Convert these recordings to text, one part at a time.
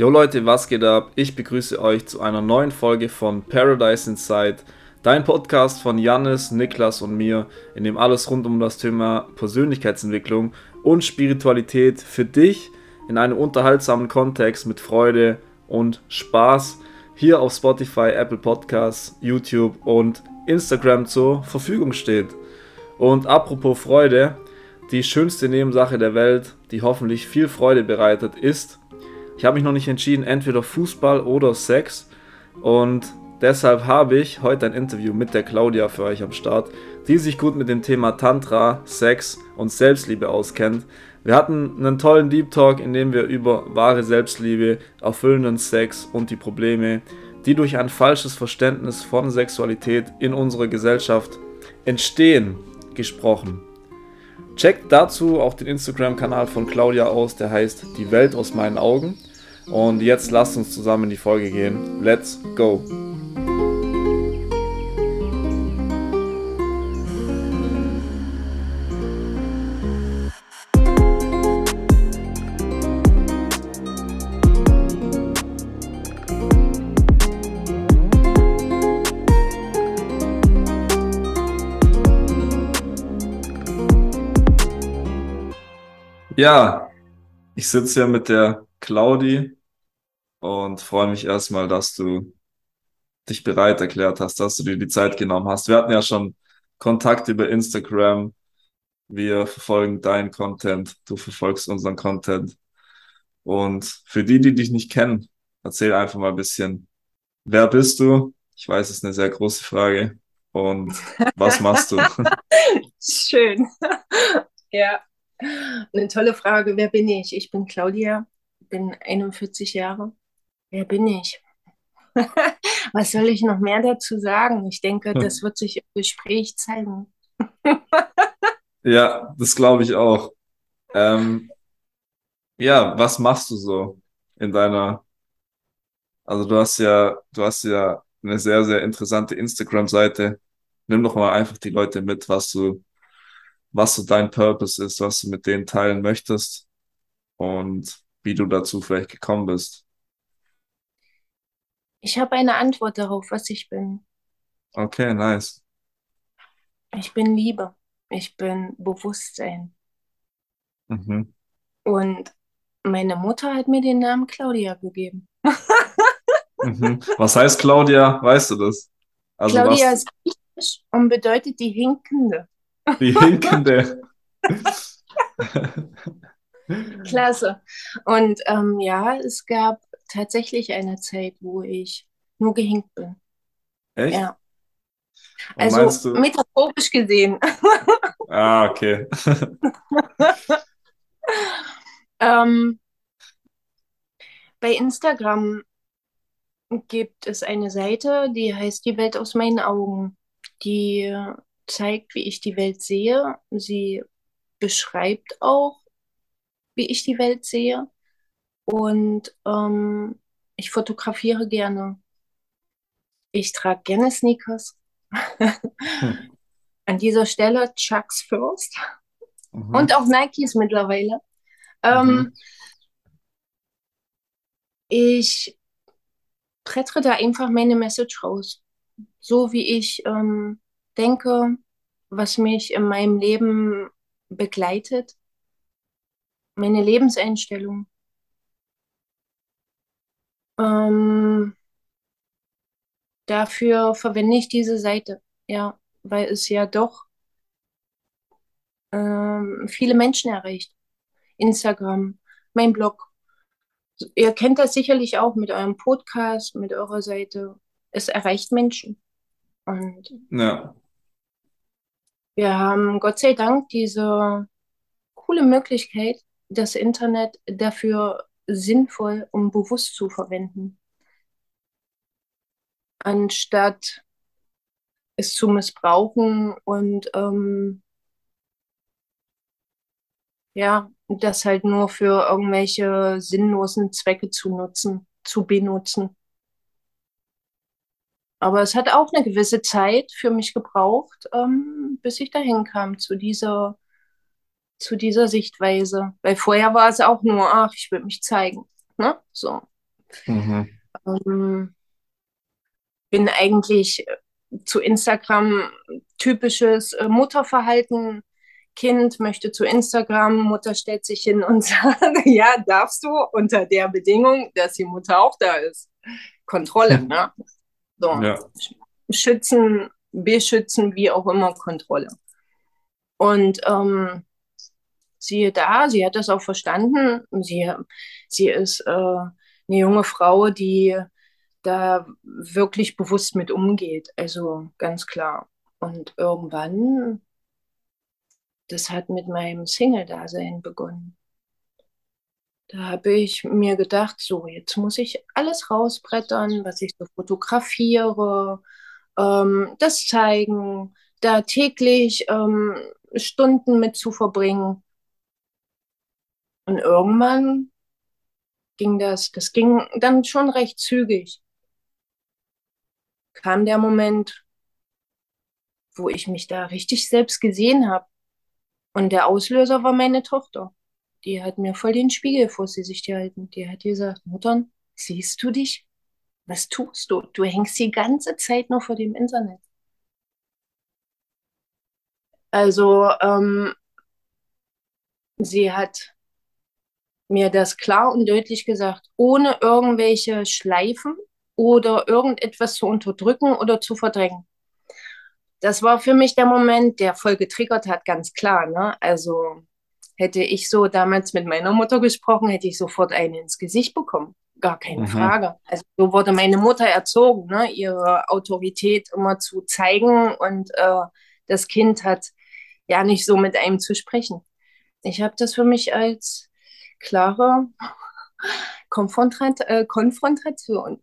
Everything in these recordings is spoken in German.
Jo Leute, was geht ab? Ich begrüße euch zu einer neuen Folge von Paradise Inside, dein Podcast von Jannis, Niklas und mir, in dem alles rund um das Thema Persönlichkeitsentwicklung und Spiritualität für dich in einem unterhaltsamen Kontext mit Freude und Spaß hier auf Spotify, Apple Podcasts, YouTube und Instagram zur Verfügung steht. Und apropos Freude, die schönste Nebensache der Welt, die hoffentlich viel Freude bereitet, ist, ich habe mich noch nicht entschieden, entweder Fußball oder Sex. Und deshalb habe ich heute ein Interview mit der Claudia für euch am Start, die sich gut mit dem Thema Tantra, Sex und Selbstliebe auskennt. Wir hatten einen tollen Deep Talk, in dem wir über wahre Selbstliebe, erfüllenden Sex und die Probleme, die durch ein falsches Verständnis von Sexualität in unserer Gesellschaft entstehen, gesprochen. Checkt dazu auch den Instagram-Kanal von Claudia aus, der heißt Die Welt aus meinen Augen. Und jetzt lasst uns zusammen in die Folge gehen. Let's go! Ja, ich sitze hier mit der Claudi und freue mich erstmal, dass du dich bereit erklärt hast, dass du dir die Zeit genommen hast. Wir hatten ja schon Kontakt über Instagram. Wir verfolgen deinen Content, du verfolgst unseren Content. Und für die, die dich nicht kennen, erzähl einfach mal ein bisschen, wer bist du? Ich weiß, es ist eine sehr große Frage. Und was machst du? Schön. ja, eine tolle Frage. Wer bin ich? Ich bin Claudia, bin 41 Jahre. Wer bin ich? Was soll ich noch mehr dazu sagen? Ich denke, hm. das wird sich im Gespräch zeigen. ja, das glaube ich auch. Ähm, ja, was machst du so in deiner, also du hast ja, du hast ja eine sehr, sehr interessante Instagram-Seite. Nimm doch mal einfach die Leute mit, was du, was so dein Purpose ist, was du mit denen teilen möchtest und wie du dazu vielleicht gekommen bist. Ich habe eine Antwort darauf, was ich bin. Okay, nice. Ich bin Liebe. Ich bin Bewusstsein. Mhm. Und meine Mutter hat mir den Namen Claudia gegeben. mhm. Was heißt Claudia? Weißt du das? Also Claudia was... ist griechisch und bedeutet die Hinkende. Die Hinkende. Klasse. Und ähm, ja, es gab tatsächlich eine Zeit, wo ich nur gehinkt bin. Echt? Ja. Also metaphorisch gesehen. Ah, okay. ähm, bei Instagram gibt es eine Seite, die heißt Die Welt aus meinen Augen. Die zeigt, wie ich die Welt sehe. Sie beschreibt auch, wie ich die Welt sehe. Und ähm, ich fotografiere gerne. Ich trage gerne Sneakers. hm. An dieser Stelle Chucks First. Mhm. Und auch Nikes mittlerweile. Ähm, mhm. Ich prättere da einfach meine Message raus. So wie ich ähm, denke, was mich in meinem Leben begleitet, meine Lebenseinstellung. Ähm, dafür verwende ich diese Seite, ja, weil es ja doch ähm, viele Menschen erreicht. Instagram, mein Blog. Ihr kennt das sicherlich auch mit eurem Podcast, mit eurer Seite. Es erreicht Menschen. Und ja. wir haben Gott sei Dank diese coole Möglichkeit, das Internet dafür sinnvoll und bewusst zu verwenden, anstatt es zu missbrauchen und ähm, ja, das halt nur für irgendwelche sinnlosen Zwecke zu nutzen, zu benutzen. Aber es hat auch eine gewisse Zeit für mich gebraucht, ähm, bis ich dahin kam zu dieser zu dieser Sichtweise. Weil vorher war es auch nur, ach, ich will mich zeigen. Ne? So. Mhm. Ähm, bin eigentlich zu Instagram typisches äh, Mutterverhalten. Kind möchte zu Instagram, Mutter stellt sich hin und sagt, ja, darfst du unter der Bedingung, dass die Mutter auch da ist. Kontrolle, ne? So. Ja. Schützen, beschützen, wie auch immer, Kontrolle. Und ähm, siehe da, sie hat das auch verstanden. Sie, sie ist äh, eine junge Frau, die da wirklich bewusst mit umgeht. Also ganz klar. Und irgendwann, das hat mit meinem Single-Dasein begonnen. Da habe ich mir gedacht, so, jetzt muss ich alles rausbrettern, was ich so fotografiere, ähm, das zeigen, da täglich ähm, Stunden mit zu verbringen. Und irgendwann ging das, das ging dann schon recht zügig kam der Moment, wo ich mich da richtig selbst gesehen habe. Und der Auslöser war meine Tochter. Die hat mir voll den Spiegel vor sie sich gehalten. Die hat gesagt, Mutter, siehst du dich? Was tust du? Du hängst die ganze Zeit nur vor dem Internet. Also ähm, sie hat mir das klar und deutlich gesagt, ohne irgendwelche Schleifen, oder irgendetwas zu unterdrücken oder zu verdrängen. Das war für mich der Moment, der voll getriggert hat, ganz klar. Ne? Also hätte ich so damals mit meiner Mutter gesprochen, hätte ich sofort einen ins Gesicht bekommen. Gar keine mhm. Frage. Also so wurde meine Mutter erzogen, ne? ihre Autorität immer zu zeigen und äh, das Kind hat ja nicht so mit einem zu sprechen. Ich habe das für mich als klare Konfrontat äh, Konfrontation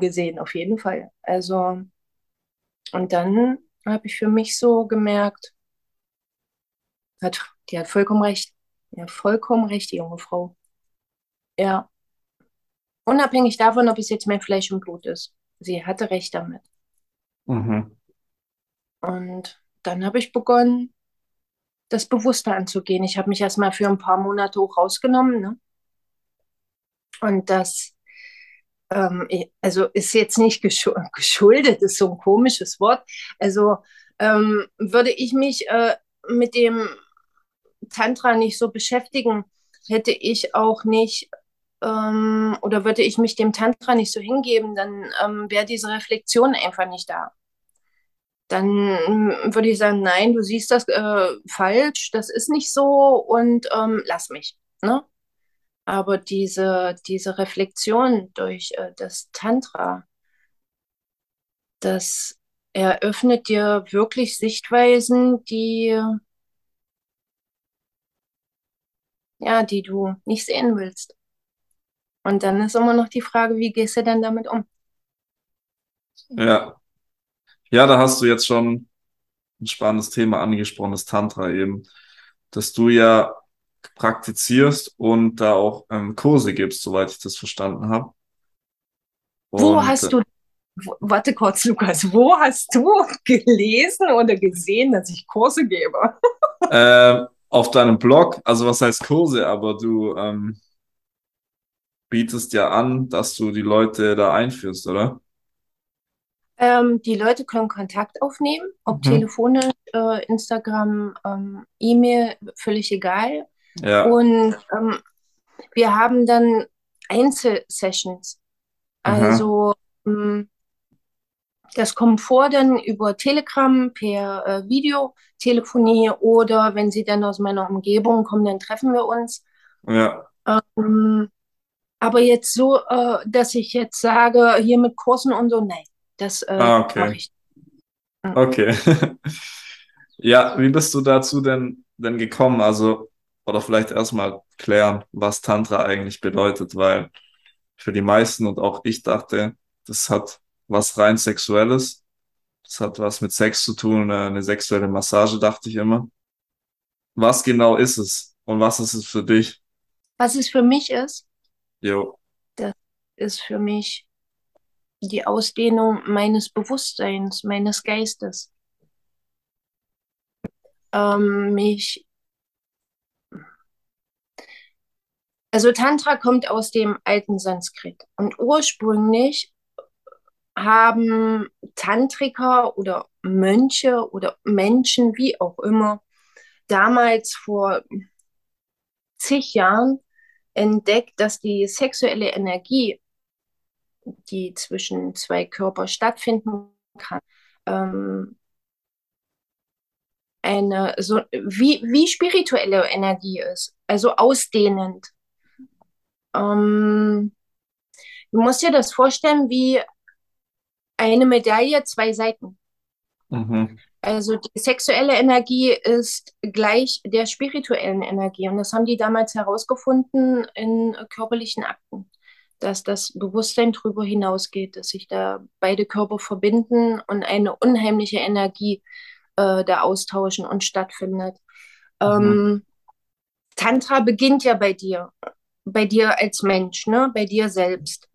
gesehen, auf jeden Fall. Also, und dann habe ich für mich so gemerkt, hat, die hat vollkommen recht. Ja, vollkommen recht, die junge Frau. Ja. Unabhängig davon, ob es jetzt mehr Fleisch und Blut ist. Sie hatte recht damit. Mhm. Und dann habe ich begonnen, das bewusster anzugehen. Ich habe mich erstmal für ein paar Monate hoch rausgenommen, ne? Und das, ähm, also ist jetzt nicht geschuldet, ist so ein komisches Wort. Also ähm, würde ich mich äh, mit dem Tantra nicht so beschäftigen, hätte ich auch nicht ähm, oder würde ich mich dem Tantra nicht so hingeben, dann ähm, wäre diese Reflexion einfach nicht da. Dann ähm, würde ich sagen, nein, du siehst das äh, falsch, das ist nicht so und ähm, lass mich. Ne? Aber diese, diese Reflexion durch äh, das Tantra, das eröffnet dir wirklich Sichtweisen, die, ja, die du nicht sehen willst. Und dann ist immer noch die Frage, wie gehst du denn damit um? Ja. Ja, da hast du jetzt schon ein spannendes Thema angesprochen, das Tantra eben, dass du ja praktizierst und da auch ähm, Kurse gibst, soweit ich das verstanden habe. Wo hast äh, du, warte kurz, Lukas, wo hast du gelesen oder gesehen, dass ich Kurse gebe? äh, auf deinem Blog, also was heißt Kurse, aber du ähm, bietest ja an, dass du die Leute da einführst, oder? Ähm, die Leute können Kontakt aufnehmen, ob mhm. telefonisch, äh, Instagram, ähm, E-Mail, völlig egal. Ja. Und ähm, wir haben dann Einzelsessions. Also ähm, das kommt vor dann über Telegram per äh, Videotelefonie oder wenn sie dann aus meiner Umgebung kommen, dann treffen wir uns. Ja. Ähm, aber jetzt so, äh, dass ich jetzt sage, hier mit Kursen und so, nein, das äh, ah, okay. ich. Mhm. Okay. ja, wie bist du dazu denn, denn gekommen? Also oder vielleicht erstmal klären, was Tantra eigentlich bedeutet, weil für die meisten und auch ich dachte, das hat was rein Sexuelles. Das hat was mit Sex zu tun, eine sexuelle Massage, dachte ich immer. Was genau ist es und was ist es für dich? Was es für mich ist? Jo. Das ist für mich die Ausdehnung meines Bewusstseins, meines Geistes. Ähm, mich Also Tantra kommt aus dem alten Sanskrit und ursprünglich haben Tantriker oder Mönche oder Menschen, wie auch immer, damals vor zig Jahren entdeckt, dass die sexuelle Energie, die zwischen zwei Körpern stattfinden kann, ähm, eine so wie, wie spirituelle Energie ist, also ausdehnend. Ähm, du musst dir das vorstellen wie eine Medaille, zwei Seiten. Mhm. Also die sexuelle Energie ist gleich der spirituellen Energie. Und das haben die damals herausgefunden in körperlichen Akten, dass das Bewusstsein darüber hinausgeht, dass sich da beide Körper verbinden und eine unheimliche Energie äh, da austauschen und stattfindet. Mhm. Ähm, Tantra beginnt ja bei dir, bei dir als Mensch, ne? bei dir selbst.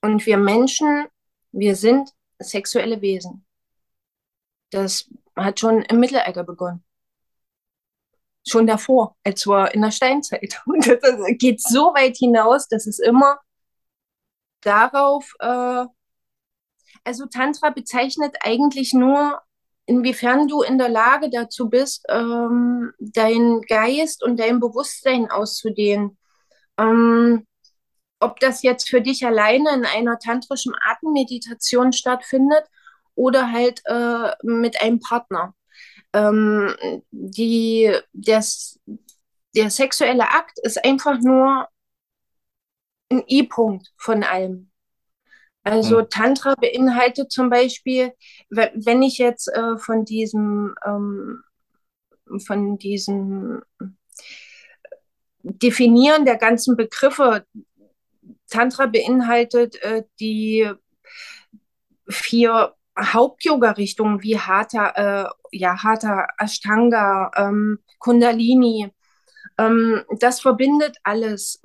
Und wir Menschen, wir sind sexuelle Wesen. Das hat schon im Mittelalter begonnen. Schon davor, wir in der Steinzeit. Und das geht so weit hinaus, dass es immer darauf, äh, also Tantra bezeichnet eigentlich nur, inwiefern du in der Lage dazu bist, ähm, dein Geist und dein Bewusstsein auszudehnen. Ähm, ob das jetzt für dich alleine in einer tantrischen Atemmeditation stattfindet oder halt äh, mit einem Partner. Ähm, die, das, der sexuelle Akt ist einfach nur ein I-Punkt von allem. Also mhm. Tantra beinhaltet zum Beispiel, wenn ich jetzt äh, von diesem, ähm, von diesem Definieren der ganzen Begriffe, Tantra beinhaltet äh, die vier Haupt-Yoga-Richtungen wie Hatha, äh, ja, Hatha, Ashtanga, ähm, Kundalini. Ähm, das verbindet alles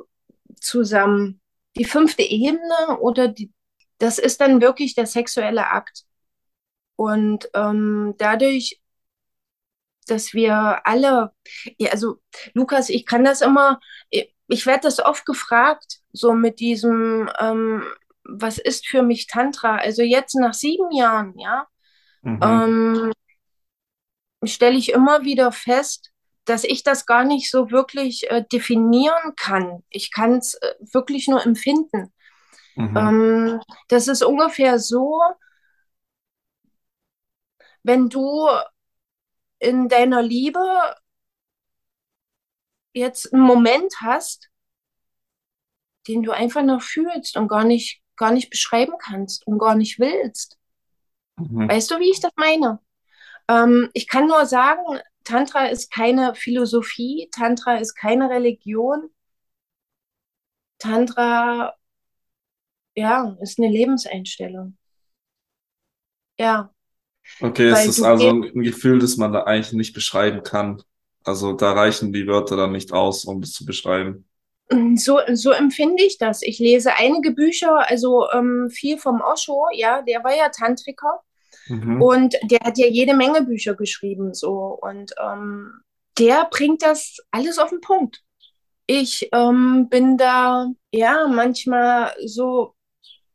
zusammen. Die fünfte Ebene oder die, das ist dann wirklich der sexuelle Akt. Und ähm, dadurch, dass wir alle, ja, also Lukas, ich kann das immer, ich, ich werde das oft gefragt, so mit diesem, ähm, was ist für mich Tantra? Also jetzt nach sieben Jahren, ja, mhm. ähm, stelle ich immer wieder fest, dass ich das gar nicht so wirklich äh, definieren kann. Ich kann es äh, wirklich nur empfinden. Mhm. Ähm, das ist ungefähr so, wenn du in deiner Liebe jetzt einen Moment hast, den du einfach noch fühlst und gar nicht gar nicht beschreiben kannst und gar nicht willst. Mhm. Weißt du, wie ich das meine? Ähm, ich kann nur sagen, Tantra ist keine Philosophie, Tantra ist keine Religion. Tantra, ja, ist eine Lebenseinstellung. Ja. Okay, es ist also ein Gefühl, das man da eigentlich nicht beschreiben kann. Also da reichen die Wörter dann nicht aus, um es zu beschreiben. So, so empfinde ich das. Ich lese einige Bücher, also ähm, viel vom Osho, ja, der war ja Tantriker mhm. und der hat ja jede Menge Bücher geschrieben, so und ähm, der bringt das alles auf den Punkt. Ich ähm, bin da, ja, manchmal so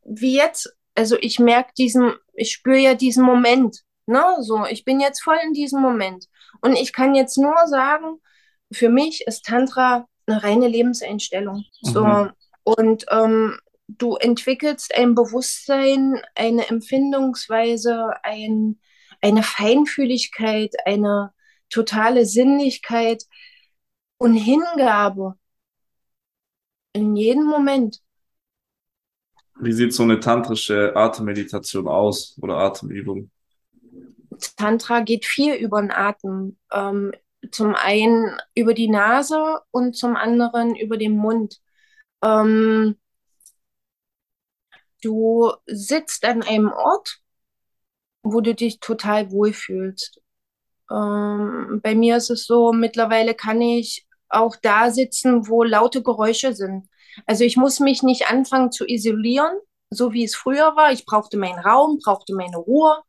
wie jetzt, also ich merke diesen, ich spüre ja diesen Moment, ne, so, ich bin jetzt voll in diesem Moment und ich kann jetzt nur sagen, für mich ist Tantra eine reine Lebenseinstellung. So. Mhm. Und ähm, du entwickelst ein Bewusstsein, eine Empfindungsweise, ein, eine Feinfühligkeit, eine totale Sinnlichkeit und Hingabe in jedem Moment. Wie sieht so eine tantrische Atemmeditation aus oder Atemübung? Tantra geht viel über den Atem. Ähm, zum einen über die Nase und zum anderen über den Mund. Ähm, du sitzt an einem Ort, wo du dich total wohlfühlst. Ähm, bei mir ist es so, mittlerweile kann ich auch da sitzen, wo laute Geräusche sind. Also ich muss mich nicht anfangen zu isolieren, so wie es früher war. Ich brauchte meinen Raum, brauchte meine Ruhe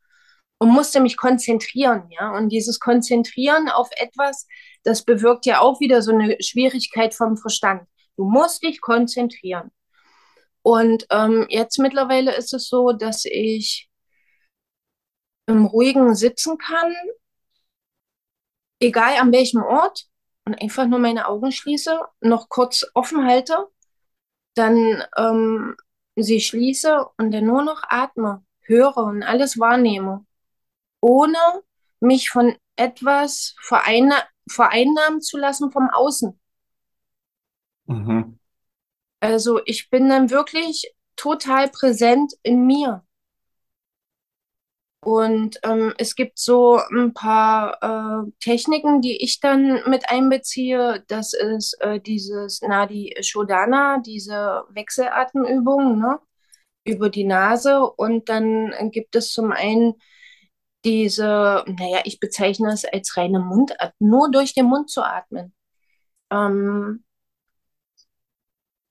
und musste mich konzentrieren, ja. Und dieses Konzentrieren auf etwas das bewirkt ja auch wieder so eine Schwierigkeit vom Verstand. Du musst dich konzentrieren. Und ähm, jetzt mittlerweile ist es so, dass ich im Ruhigen sitzen kann, egal an welchem Ort, und einfach nur meine Augen schließe, noch kurz offen halte, dann ähm, sie schließe und dann nur noch atme, höre und alles wahrnehme, ohne mich von etwas vereinna vereinnahmen zu lassen vom Außen. Mhm. Also ich bin dann wirklich total präsent in mir. Und ähm, es gibt so ein paar äh, Techniken, die ich dann mit einbeziehe. Das ist äh, dieses Nadi Shodana, diese Wechselatemübung ne? über die Nase. Und dann gibt es zum einen diese, naja, ich bezeichne es als reine Mundatmung, nur durch den Mund zu atmen. Ähm,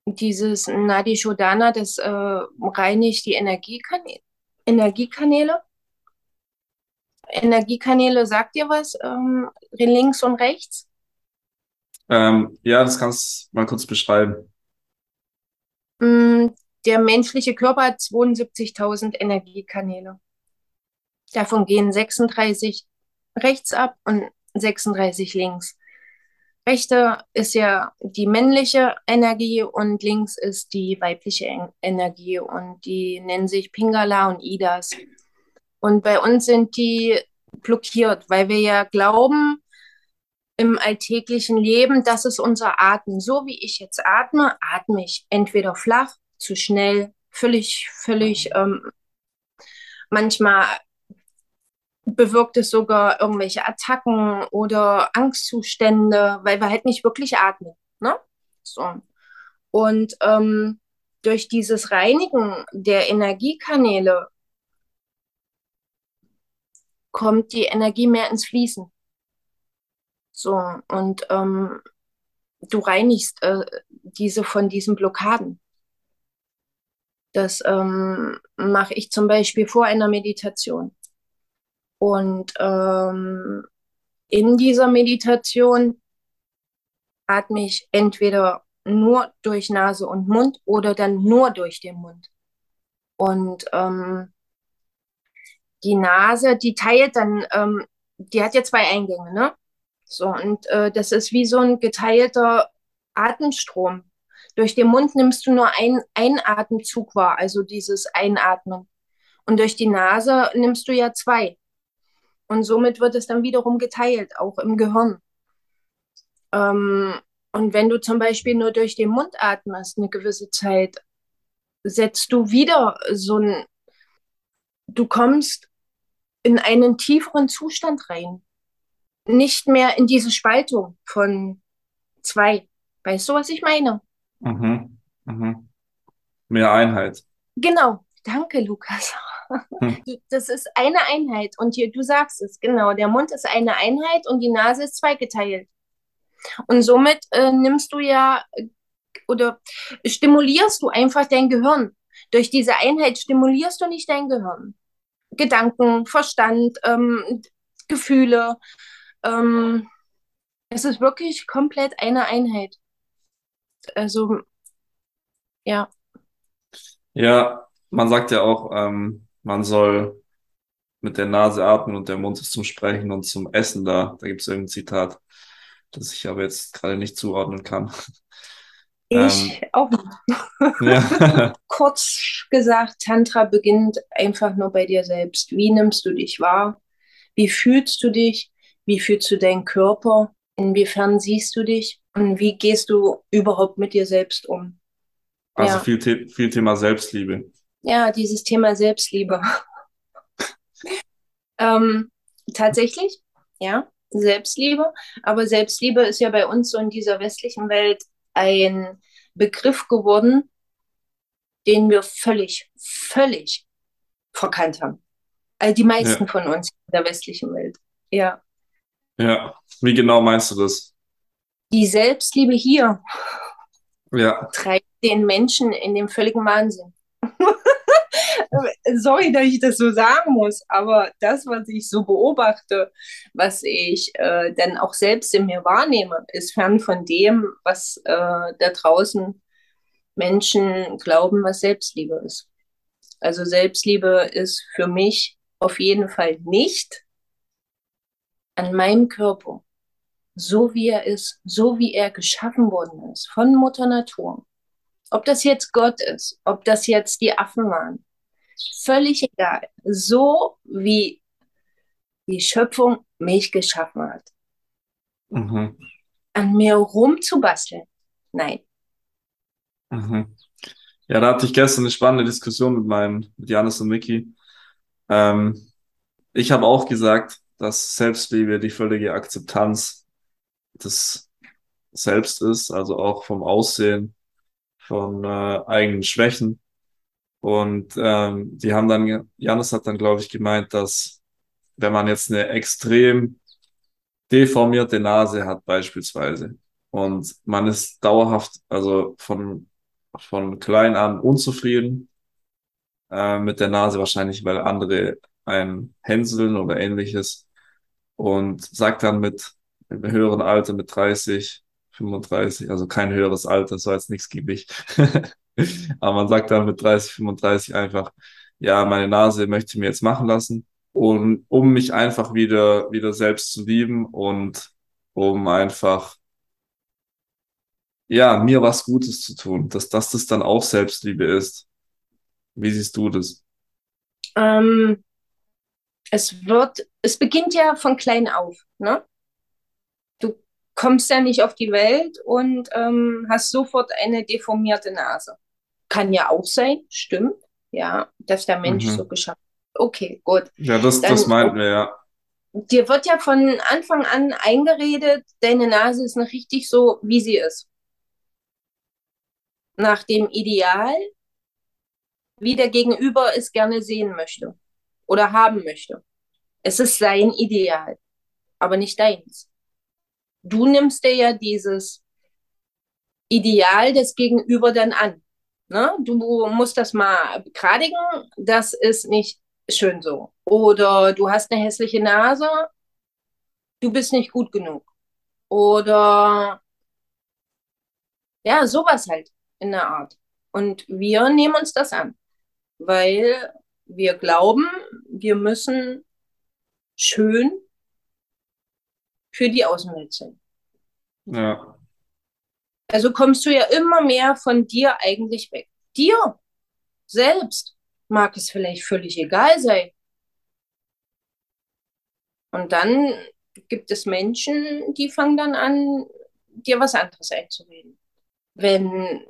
dieses Nadi Shodana, das äh, reinigt die Energiekanäle. Energiekanäle. Energiekanäle, sagt ihr was? Ähm, links und rechts? Ähm, ja, das kannst du mal kurz beschreiben. Mm, der menschliche Körper hat 72.000 Energiekanäle. Davon gehen 36 rechts ab und 36 links. Rechte ist ja die männliche Energie und links ist die weibliche Energie und die nennen sich Pingala und Idas. Und bei uns sind die blockiert, weil wir ja glauben im alltäglichen Leben, das ist unser Atmen. So wie ich jetzt atme, atme ich entweder flach, zu schnell, völlig, völlig, ähm, manchmal bewirkt es sogar irgendwelche Attacken oder Angstzustände, weil wir halt nicht wirklich atmen. Ne? So. Und ähm, durch dieses Reinigen der Energiekanäle kommt die Energie mehr ins Fließen. So, und ähm, du reinigst äh, diese von diesen Blockaden. Das ähm, mache ich zum Beispiel vor einer Meditation. Und ähm, in dieser Meditation atme ich entweder nur durch Nase und Mund oder dann nur durch den Mund. Und ähm, die Nase, die teilt dann, ähm, die hat ja zwei Eingänge, ne? So, und äh, das ist wie so ein geteilter Atemstrom. Durch den Mund nimmst du nur ein, ein Atemzug wahr, also dieses Einatmen. Und durch die Nase nimmst du ja zwei. Und somit wird es dann wiederum geteilt, auch im Gehirn. Ähm, und wenn du zum Beispiel nur durch den Mund atmest eine gewisse Zeit, setzt du wieder so ein, du kommst in einen tieferen Zustand rein. Nicht mehr in diese Spaltung von zwei. Weißt du, was ich meine? Mhm. Mhm. Mehr Einheit. Genau. Danke, Lukas. Hm. Das ist eine Einheit. Und hier, du sagst es, genau. Der Mund ist eine Einheit und die Nase ist zweigeteilt. Und somit äh, nimmst du ja oder stimulierst du einfach dein Gehirn. Durch diese Einheit stimulierst du nicht dein Gehirn. Gedanken, Verstand, ähm, Gefühle. Ähm, es ist wirklich komplett eine Einheit. Also, ja. Ja, man sagt ja auch, ähm, man soll mit der Nase atmen und der Mund ist zum Sprechen und zum Essen da. Da gibt es irgendein Zitat, das ich aber jetzt gerade nicht zuordnen kann. Ich ähm, auch nicht. Ja. Kurz gesagt, Tantra beginnt einfach nur bei dir selbst. Wie nimmst du dich wahr? Wie fühlst du dich? Wie fühlst du deinen Körper? Inwiefern siehst du dich? Und wie gehst du überhaupt mit dir selbst um? Also ja. viel, viel Thema Selbstliebe. Ja, dieses Thema Selbstliebe. ähm, tatsächlich, ja, Selbstliebe. Aber Selbstliebe ist ja bei uns so in dieser westlichen Welt ein Begriff geworden, den wir völlig, völlig verkannt haben. Also die meisten ja. von uns in der westlichen Welt. Ja. Ja, wie genau meinst du das? Die Selbstliebe hier ja. treibt den Menschen in den völligen Wahnsinn. Sorry, dass ich das so sagen muss, aber das, was ich so beobachte, was ich äh, dann auch selbst in mir wahrnehme, ist fern von dem, was äh, da draußen Menschen glauben, was Selbstliebe ist. Also Selbstliebe ist für mich auf jeden Fall nicht an meinem Körper, so wie er ist, so wie er geschaffen worden ist von Mutter Natur. Ob das jetzt Gott ist, ob das jetzt die Affen waren, völlig egal. So wie die Schöpfung mich geschaffen hat. Mhm. An mir rumzubasteln. Nein. Mhm. Ja, da hatte ich gestern eine spannende Diskussion mit meinem, mit Janis und Miki. Ähm, ich habe auch gesagt, dass Selbstliebe die völlige Akzeptanz des Selbst ist, also auch vom Aussehen, von äh, eigenen Schwächen. Und ähm, die haben dann, Janis hat dann, glaube ich, gemeint, dass wenn man jetzt eine extrem deformierte Nase hat beispielsweise und man ist dauerhaft, also von von klein an unzufrieden äh, mit der Nase, wahrscheinlich weil andere einen hänseln oder ähnliches und sagt dann mit im höheren Alter, mit 30, 35, also kein höheres Alter, so als nichts gebe ich. Aber man sagt dann mit 30, 35 einfach, ja, meine Nase möchte ich mir jetzt machen lassen. Und um mich einfach wieder, wieder selbst zu lieben und um einfach ja, mir was Gutes zu tun, dass, dass das dann auch Selbstliebe ist. Wie siehst du das? Ähm, es wird, es beginnt ja von klein auf, ne? Du kommst ja nicht auf die Welt und ähm, hast sofort eine deformierte Nase. Kann ja auch sein, stimmt, ja, dass der Mensch mhm. so geschaffen Okay, gut. Ja, das, Dann, das meinten wir, ja. Dir wird ja von Anfang an eingeredet, deine Nase ist noch richtig so, wie sie ist nach dem Ideal, wie der Gegenüber es gerne sehen möchte oder haben möchte. Es ist sein Ideal, aber nicht deins. Du nimmst dir ja dieses Ideal des Gegenüber dann an. Ne? Du musst das mal begradigen, das ist nicht schön so. Oder du hast eine hässliche Nase, du bist nicht gut genug. Oder ja, sowas halt in der Art. Und wir nehmen uns das an, weil wir glauben, wir müssen schön für die Außenwelt sein. Ja. Also kommst du ja immer mehr von dir eigentlich weg. Dir selbst mag es vielleicht völlig egal sein. Und dann gibt es Menschen, die fangen dann an, dir was anderes einzureden. Wenn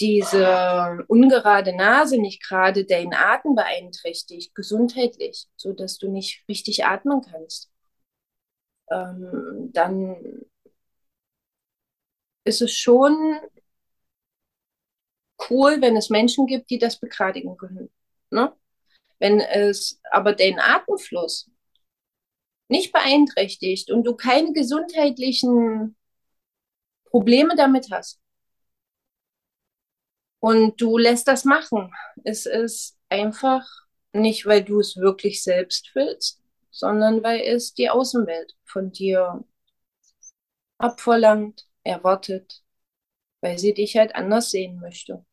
diese ungerade Nase nicht gerade deinen Atem beeinträchtigt, gesundheitlich, so dass du nicht richtig atmen kannst, ähm, dann ist es schon cool, wenn es Menschen gibt, die das begradigen können. Ne? Wenn es aber den Atemfluss nicht beeinträchtigt und du keine gesundheitlichen Probleme damit hast, und du lässt das machen. Es ist einfach nicht, weil du es wirklich selbst willst, sondern weil es die Außenwelt von dir abverlangt, erwartet, weil sie dich halt anders sehen möchte.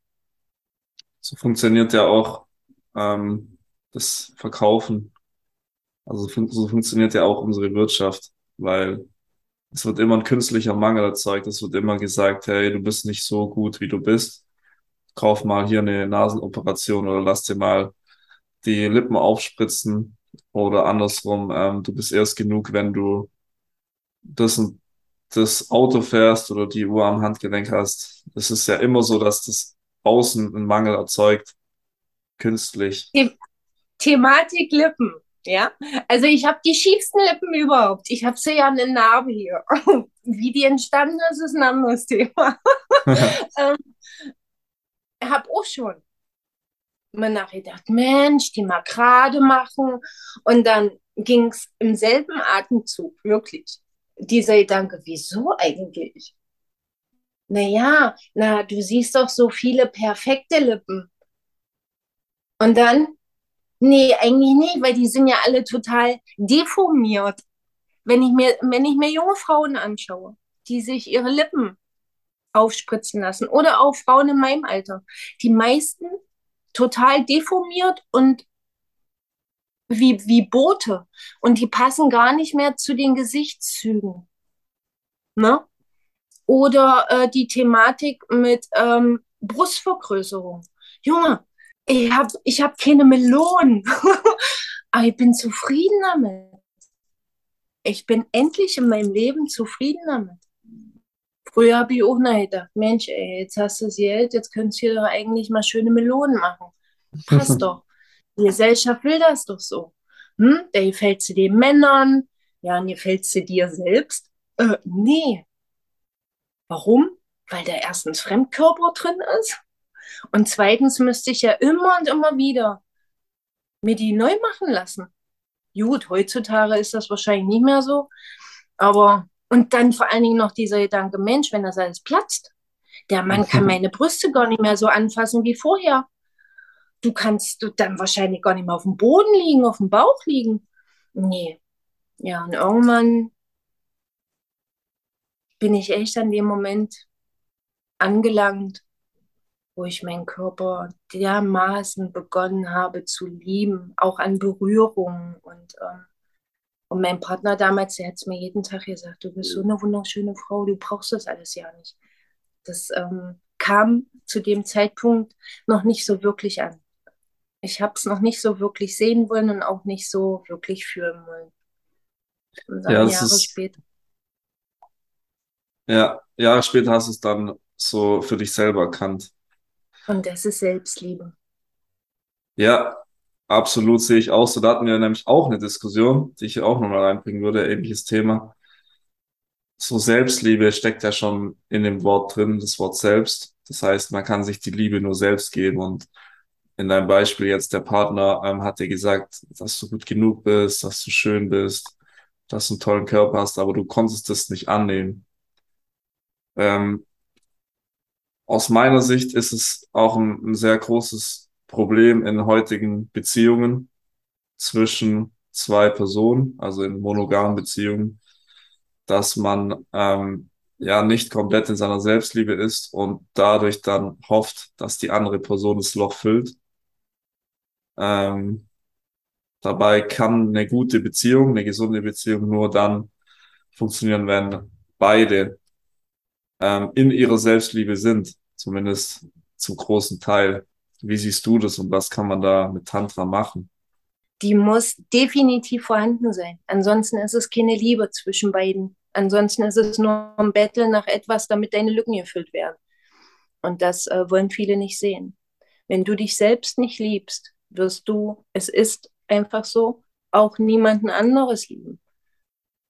So funktioniert ja auch ähm, das Verkaufen. Also so funktioniert ja auch unsere Wirtschaft, weil es wird immer ein künstlicher Mangel erzeugt. Es wird immer gesagt, hey, du bist nicht so gut, wie du bist kauf mal hier eine Nasenoperation oder lass dir mal die Lippen aufspritzen oder andersrum, ähm, du bist erst genug, wenn du das, das Auto fährst oder die Uhr am Handgelenk hast. Es ist ja immer so, dass das Außen einen Mangel erzeugt, künstlich. The Thematik Lippen. Ja, also ich habe die schiefsten Lippen überhaupt. Ich habe sie ja eine Narbe hier. Wie die entstanden ist, ist ein anderes Thema. ähm, habe auch schon immer nachgedacht, Mensch, die mal gerade machen. Und dann ging es im selben Atemzug, wirklich, dieser Gedanke, wieso eigentlich? Naja, na, du siehst doch so viele perfekte Lippen. Und dann, nee, eigentlich nicht, weil die sind ja alle total deformiert. Wenn ich mir, wenn ich mir junge Frauen anschaue, die sich ihre Lippen aufspritzen lassen oder auch Frauen in meinem Alter, die meisten total deformiert und wie, wie Boote und die passen gar nicht mehr zu den Gesichtszügen. Ne? Oder äh, die Thematik mit ähm, Brustvergrößerung. Junge, ich habe ich hab keine Melonen, aber ich bin zufrieden damit. Ich bin endlich in meinem Leben zufrieden damit. Früher habe ich auch noch gedacht, Mensch, ey, jetzt hast du das Geld, jetzt könntest du doch eigentlich mal schöne Melonen machen. Passt doch. Die Gesellschaft will das doch so. Hm? Da gefällt sie den Männern, ja, und gefällt sie dir selbst? Äh, nee. Warum? Weil da erstens Fremdkörper drin ist und zweitens müsste ich ja immer und immer wieder mir die neu machen lassen. Gut, heutzutage ist das wahrscheinlich nicht mehr so, aber und dann vor allen Dingen noch dieser Gedanke, Mensch, wenn das alles platzt, der Mann kann meine Brüste gar nicht mehr so anfassen wie vorher. Du kannst dann wahrscheinlich gar nicht mehr auf dem Boden liegen, auf dem Bauch liegen. Nee. Ja, und irgendwann bin ich echt an dem Moment angelangt, wo ich meinen Körper dermaßen begonnen habe zu lieben, auch an Berührungen. Und, ähm, und mein Partner damals, der hat es mir jeden Tag gesagt, du bist so eine wunderschöne Frau, du brauchst das alles ja nicht. Das ähm, kam zu dem Zeitpunkt noch nicht so wirklich an. Ich habe es noch nicht so wirklich sehen wollen und auch nicht so wirklich fühlen wollen. Und ja, Jahre ist, später. Ja, Jahre später hast du es dann so für dich selber erkannt. Und das ist Selbstliebe. Ja, absolut sehe ich auch so. Da hatten wir nämlich auch eine Diskussion, die ich hier auch nochmal reinbringen würde, ähnliches Thema. So Selbstliebe steckt ja schon in dem Wort drin, das Wort selbst. Das heißt, man kann sich die Liebe nur selbst geben und in deinem Beispiel jetzt der Partner ähm, hat dir gesagt, dass du gut genug bist, dass du schön bist, dass du einen tollen Körper hast, aber du konntest das nicht annehmen. Ähm, aus meiner Sicht ist es auch ein, ein sehr großes Problem in heutigen Beziehungen zwischen zwei Personen, also in monogamen Beziehungen, dass man ähm, ja nicht komplett in seiner Selbstliebe ist und dadurch dann hofft, dass die andere Person das Loch füllt. Ähm, dabei kann eine gute Beziehung, eine gesunde Beziehung nur dann funktionieren, wenn beide ähm, in ihrer Selbstliebe sind, zumindest zum großen Teil. Wie siehst du das und was kann man da mit Tantra machen? Die muss definitiv vorhanden sein. Ansonsten ist es keine Liebe zwischen beiden. Ansonsten ist es nur ein Betteln nach etwas, damit deine Lücken gefüllt werden. Und das äh, wollen viele nicht sehen. Wenn du dich selbst nicht liebst, wirst du, es ist einfach so, auch niemanden anderes lieben.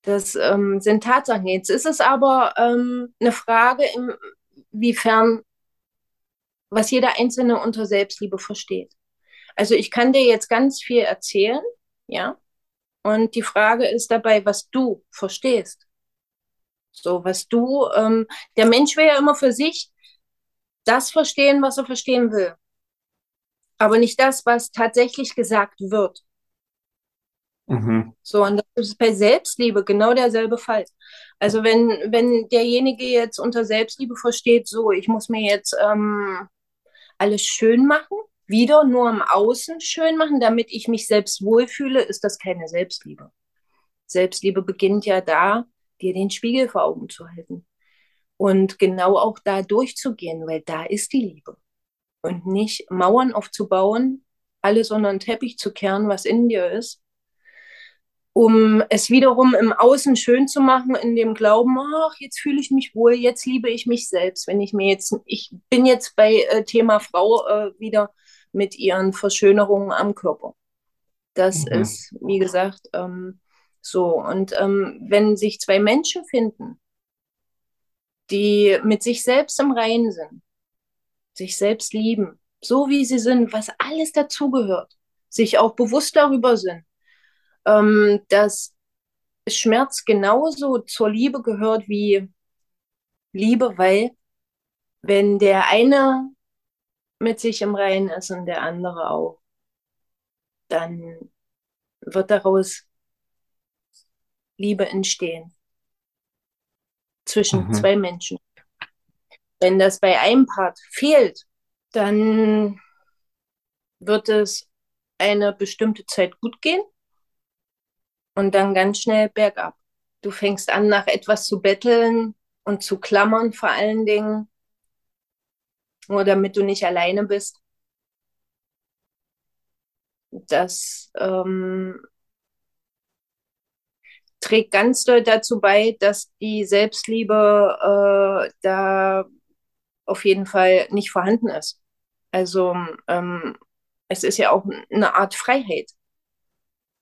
Das ähm, sind Tatsachen. Jetzt ist es aber ähm, eine Frage, inwiefern, was jeder Einzelne unter Selbstliebe versteht. Also ich kann dir jetzt ganz viel erzählen, ja, und die Frage ist dabei, was du verstehst. So, was du, ähm, der Mensch will ja immer für sich das verstehen, was er verstehen will. Aber nicht das, was tatsächlich gesagt wird. Mhm. So, und das ist bei Selbstliebe genau derselbe Fall. Also wenn, wenn derjenige jetzt unter Selbstliebe versteht, so, ich muss mir jetzt ähm, alles schön machen, wieder nur im Außen schön machen, damit ich mich selbst wohlfühle, ist das keine Selbstliebe. Selbstliebe beginnt ja da, dir den Spiegel vor Augen zu halten. Und genau auch da durchzugehen, weil da ist die Liebe. Und nicht Mauern aufzubauen, alles unter den Teppich zu kehren, was in dir ist, um es wiederum im Außen schön zu machen, in dem Glauben, ach, jetzt fühle ich mich wohl, jetzt liebe ich mich selbst. Wenn ich mir jetzt, ich bin jetzt bei äh, Thema Frau äh, wieder mit ihren Verschönerungen am Körper. Das mhm. ist, wie gesagt, ähm, so. Und ähm, wenn sich zwei Menschen finden, die mit sich selbst im Reinen sind, sich selbst lieben, so wie sie sind, was alles dazugehört, sich auch bewusst darüber sind, ähm, dass Schmerz genauso zur Liebe gehört wie Liebe, weil wenn der eine mit sich im Reinen ist und der andere auch, dann wird daraus Liebe entstehen zwischen mhm. zwei Menschen. Wenn das bei einem Part fehlt, dann wird es eine bestimmte Zeit gut gehen und dann ganz schnell bergab. Du fängst an, nach etwas zu betteln und zu klammern vor allen Dingen, nur damit du nicht alleine bist. Das ähm, trägt ganz doll dazu bei, dass die Selbstliebe äh, da auf jeden Fall nicht vorhanden ist. Also ähm, es ist ja auch eine Art Freiheit,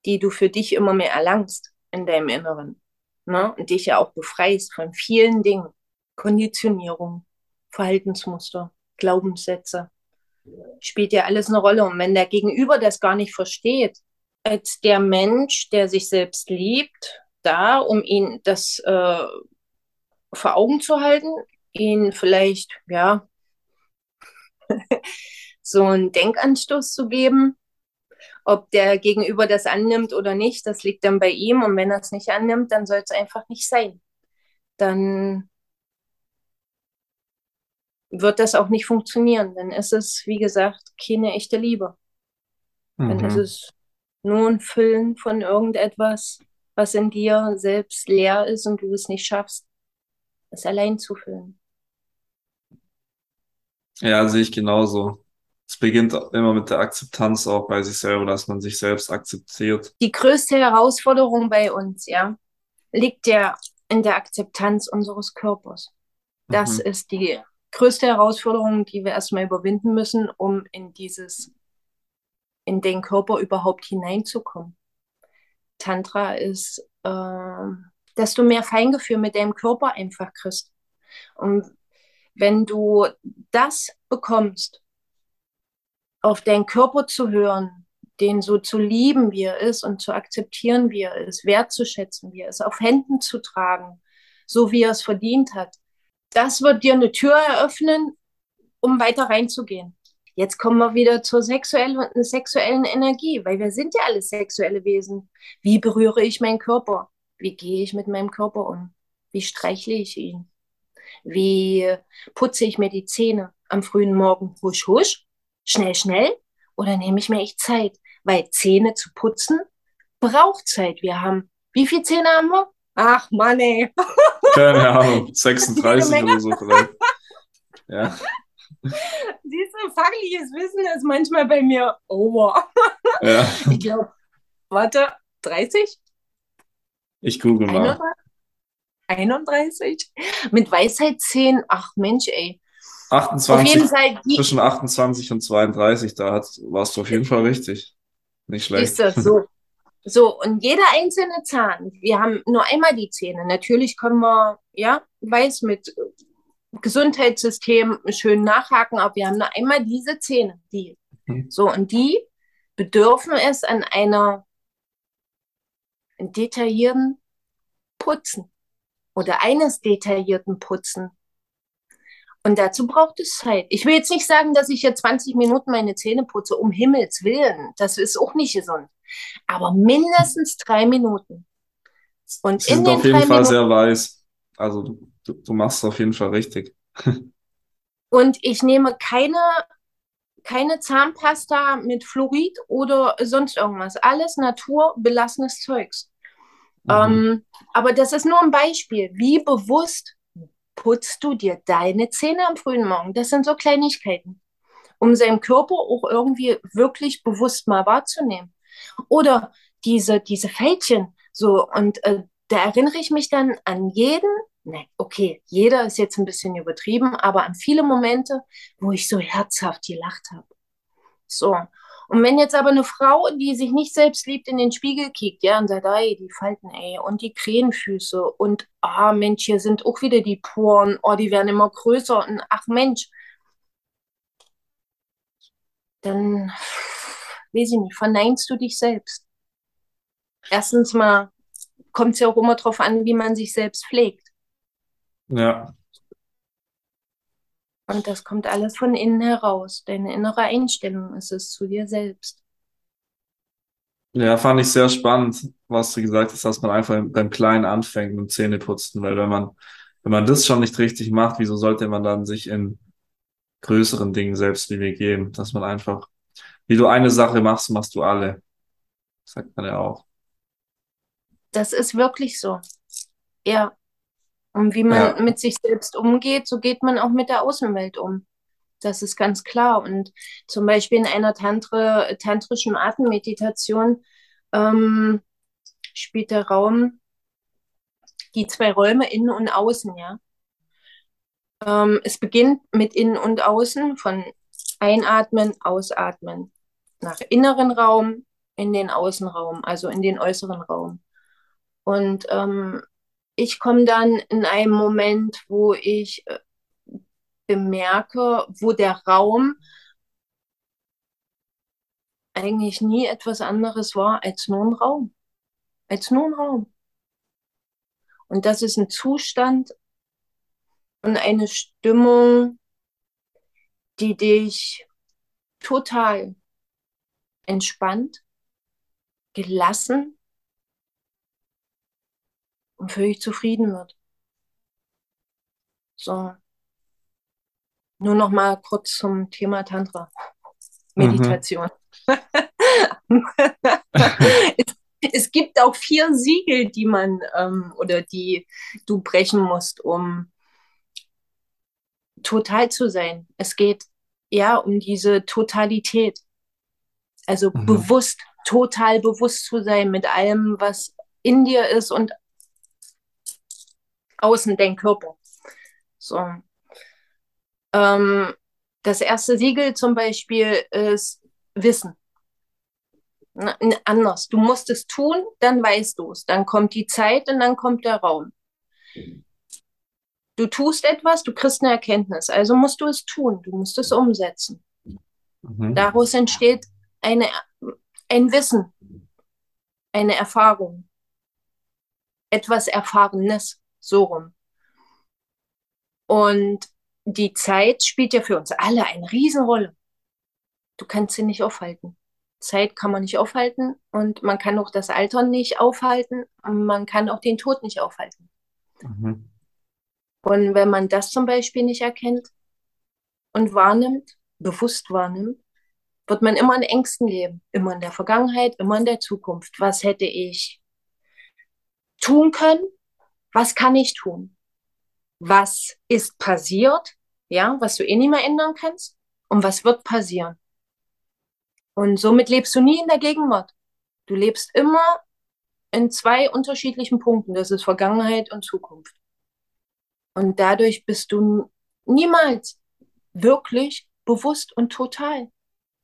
die du für dich immer mehr erlangst in deinem Inneren. Ne? Und dich ja auch befreist von vielen Dingen. Konditionierung, Verhaltensmuster, Glaubenssätze. Spielt ja alles eine Rolle. Und wenn der Gegenüber das gar nicht versteht, als der Mensch, der sich selbst liebt, da, um ihn das äh, vor Augen zu halten, ihn vielleicht, ja, so einen Denkanstoß zu geben. Ob der Gegenüber das annimmt oder nicht, das liegt dann bei ihm. Und wenn er es nicht annimmt, dann soll es einfach nicht sein. Dann wird das auch nicht funktionieren. Dann ist es, wie gesagt, keine echte Liebe. Mhm. Dann ist es nur ein Füllen von irgendetwas, was in dir selbst leer ist und du es nicht schaffst, es allein zu füllen. Ja, sehe ich genauso. Es beginnt immer mit der Akzeptanz auch bei sich selber, dass man sich selbst akzeptiert. Die größte Herausforderung bei uns, ja, liegt ja in der Akzeptanz unseres Körpers. Das mhm. ist die größte Herausforderung, die wir erstmal überwinden müssen, um in dieses, in den Körper überhaupt hineinzukommen. Tantra ist, äh, dass du mehr Feingefühl mit deinem Körper einfach kriegst. Und wenn du das bekommst, auf deinen Körper zu hören, den so zu lieben, wie er ist und zu akzeptieren, wie er ist, wertzuschätzen, wie er ist, auf Händen zu tragen, so wie er es verdient hat. Das wird dir eine Tür eröffnen, um weiter reinzugehen. Jetzt kommen wir wieder zur sexuellen, sexuellen Energie, weil wir sind ja alle sexuelle Wesen. Wie berühre ich meinen Körper? Wie gehe ich mit meinem Körper um? Wie streichle ich ihn? Wie putze ich mir die Zähne am frühen Morgen? Husch, husch schnell, schnell oder nehme ich mir echt Zeit? Weil Zähne zu putzen braucht Zeit. Wir haben, wie viele Zähne haben wir? Ach Mann, ey. Keine Ahnung, 36 oder so vielleicht. Ja. Siehst du, fachliches Wissen ist manchmal bei mir over. Ja. Ich glaube, warte, 30? Ich google mal. 31? Mit Weisheitszähnen, ach Mensch, ey. 28, zwischen 28 und 32, da hat, warst du auf jeden Fall richtig. Nicht schlecht. Ist das so? So, und jeder einzelne Zahn, wir haben nur einmal die Zähne. Natürlich können wir, ja, weiß mit Gesundheitssystem schön nachhaken, aber wir haben nur einmal diese Zähne, die. Mhm. So, und die bedürfen es an einer detaillierten Putzen oder eines detaillierten Putzen. Und dazu braucht es Zeit. Ich will jetzt nicht sagen, dass ich jetzt 20 Minuten meine Zähne putze, um Himmels Willen. Das ist auch nicht gesund. Aber mindestens drei Minuten. Und Sie in sind den auf jeden Fall Minuten sehr weiß. Also du, du machst es auf jeden Fall richtig. Und ich nehme keine, keine Zahnpasta mit Fluorid oder sonst irgendwas. Alles naturbelassenes Zeugs. Mhm. Ähm, aber das ist nur ein Beispiel. Wie bewusst putzt du dir deine Zähne am frühen Morgen? Das sind so Kleinigkeiten, um seinen Körper auch irgendwie wirklich bewusst mal wahrzunehmen. Oder diese, diese Fältchen, so, und äh, da erinnere ich mich dann an jeden, ne, okay, jeder ist jetzt ein bisschen übertrieben, aber an viele Momente, wo ich so herzhaft gelacht habe. So, und wenn jetzt aber eine Frau, die sich nicht selbst liebt, in den Spiegel kickt, ja, und sagt, ey, die Falten, ey, und die Krähenfüße und, ah, Mensch, hier sind auch wieder die Poren, oh, die werden immer größer und, ach, Mensch, dann, weiß ich nicht, verneinst du dich selbst. Erstens mal kommt es ja auch immer darauf an, wie man sich selbst pflegt. Ja. Und das kommt alles von innen heraus. Deine innere Einstellung ist es zu dir selbst. Ja, fand ich sehr spannend, was du gesagt hast, dass man einfach beim Kleinen anfängt mit Zähneputzen, weil wenn man, wenn man das schon nicht richtig macht, wieso sollte man dann sich in größeren Dingen Selbstliebe geben, dass man einfach, wie du eine Sache machst, machst du alle, sagt man ja auch. Das ist wirklich so. Ja. Und wie man Ja. mit sich selbst umgeht, so geht man auch mit der Außenwelt um. Das ist ganz klar. Und zum Beispiel in einer Tantre, tantrischen Atemmeditation ähm, spielt der Raum die zwei Räume innen und außen, ja. Ähm, es beginnt mit innen und außen, von Einatmen, Ausatmen. Nach inneren Raum, in den Außenraum, also in den äußeren Raum. Und ähm, ich komme dann in einem Moment, wo ich äh, bemerke, wo der Raum eigentlich nie etwas anderes war als nur ein Raum. Als nur ein Raum. Und das ist ein Zustand und eine Stimmung, die dich total entspannt, gelassen und völlig zufrieden wird. So. Nur noch mal kurz zum Thema Tantra. Meditation. Mhm. es, es, gibt auch vier Siegel, die man ähm, oder die du brechen musst, um total zu sein. Es geht ja um diese Totalität. Also mhm. bewusst, total bewusst zu sein mit allem, was in dir ist und außen dein Körper. So. Ähm, das erste Siegel zum Beispiel ist Wissen. Na, anders. Du musst es tun, dann weißt du es. Dann kommt die Zeit und dann kommt der Raum. Du tust etwas, du kriegst eine Erkenntnis, also musst du es tun, du musst es umsetzen. Mhm. Daraus entsteht eine, ein Wissen, eine Erfahrung, etwas Erfahrenes, so rum. Und die Zeit spielt ja für uns alle eine Riesenrolle. Du kannst sie nicht aufhalten. Zeit kann man nicht aufhalten und man kann auch das Alter nicht aufhalten und man kann auch den Tod nicht aufhalten. Mhm. Und wenn man das zum Beispiel nicht erkennt und wahrnimmt, bewusst wahrnimmt, wird man immer in Ängsten leben. Immer in der Vergangenheit, immer in der Zukunft. Was hätte ich tun können? Was kann ich tun? Was ist passiert? Ja, was du eh nicht mehr ändern kannst? Und was wird passieren? Und somit lebst du nie in der Gegenwart. Du lebst immer in zwei unterschiedlichen Punkten. Das ist Vergangenheit und Zukunft. Und dadurch bist du niemals wirklich bewusst und total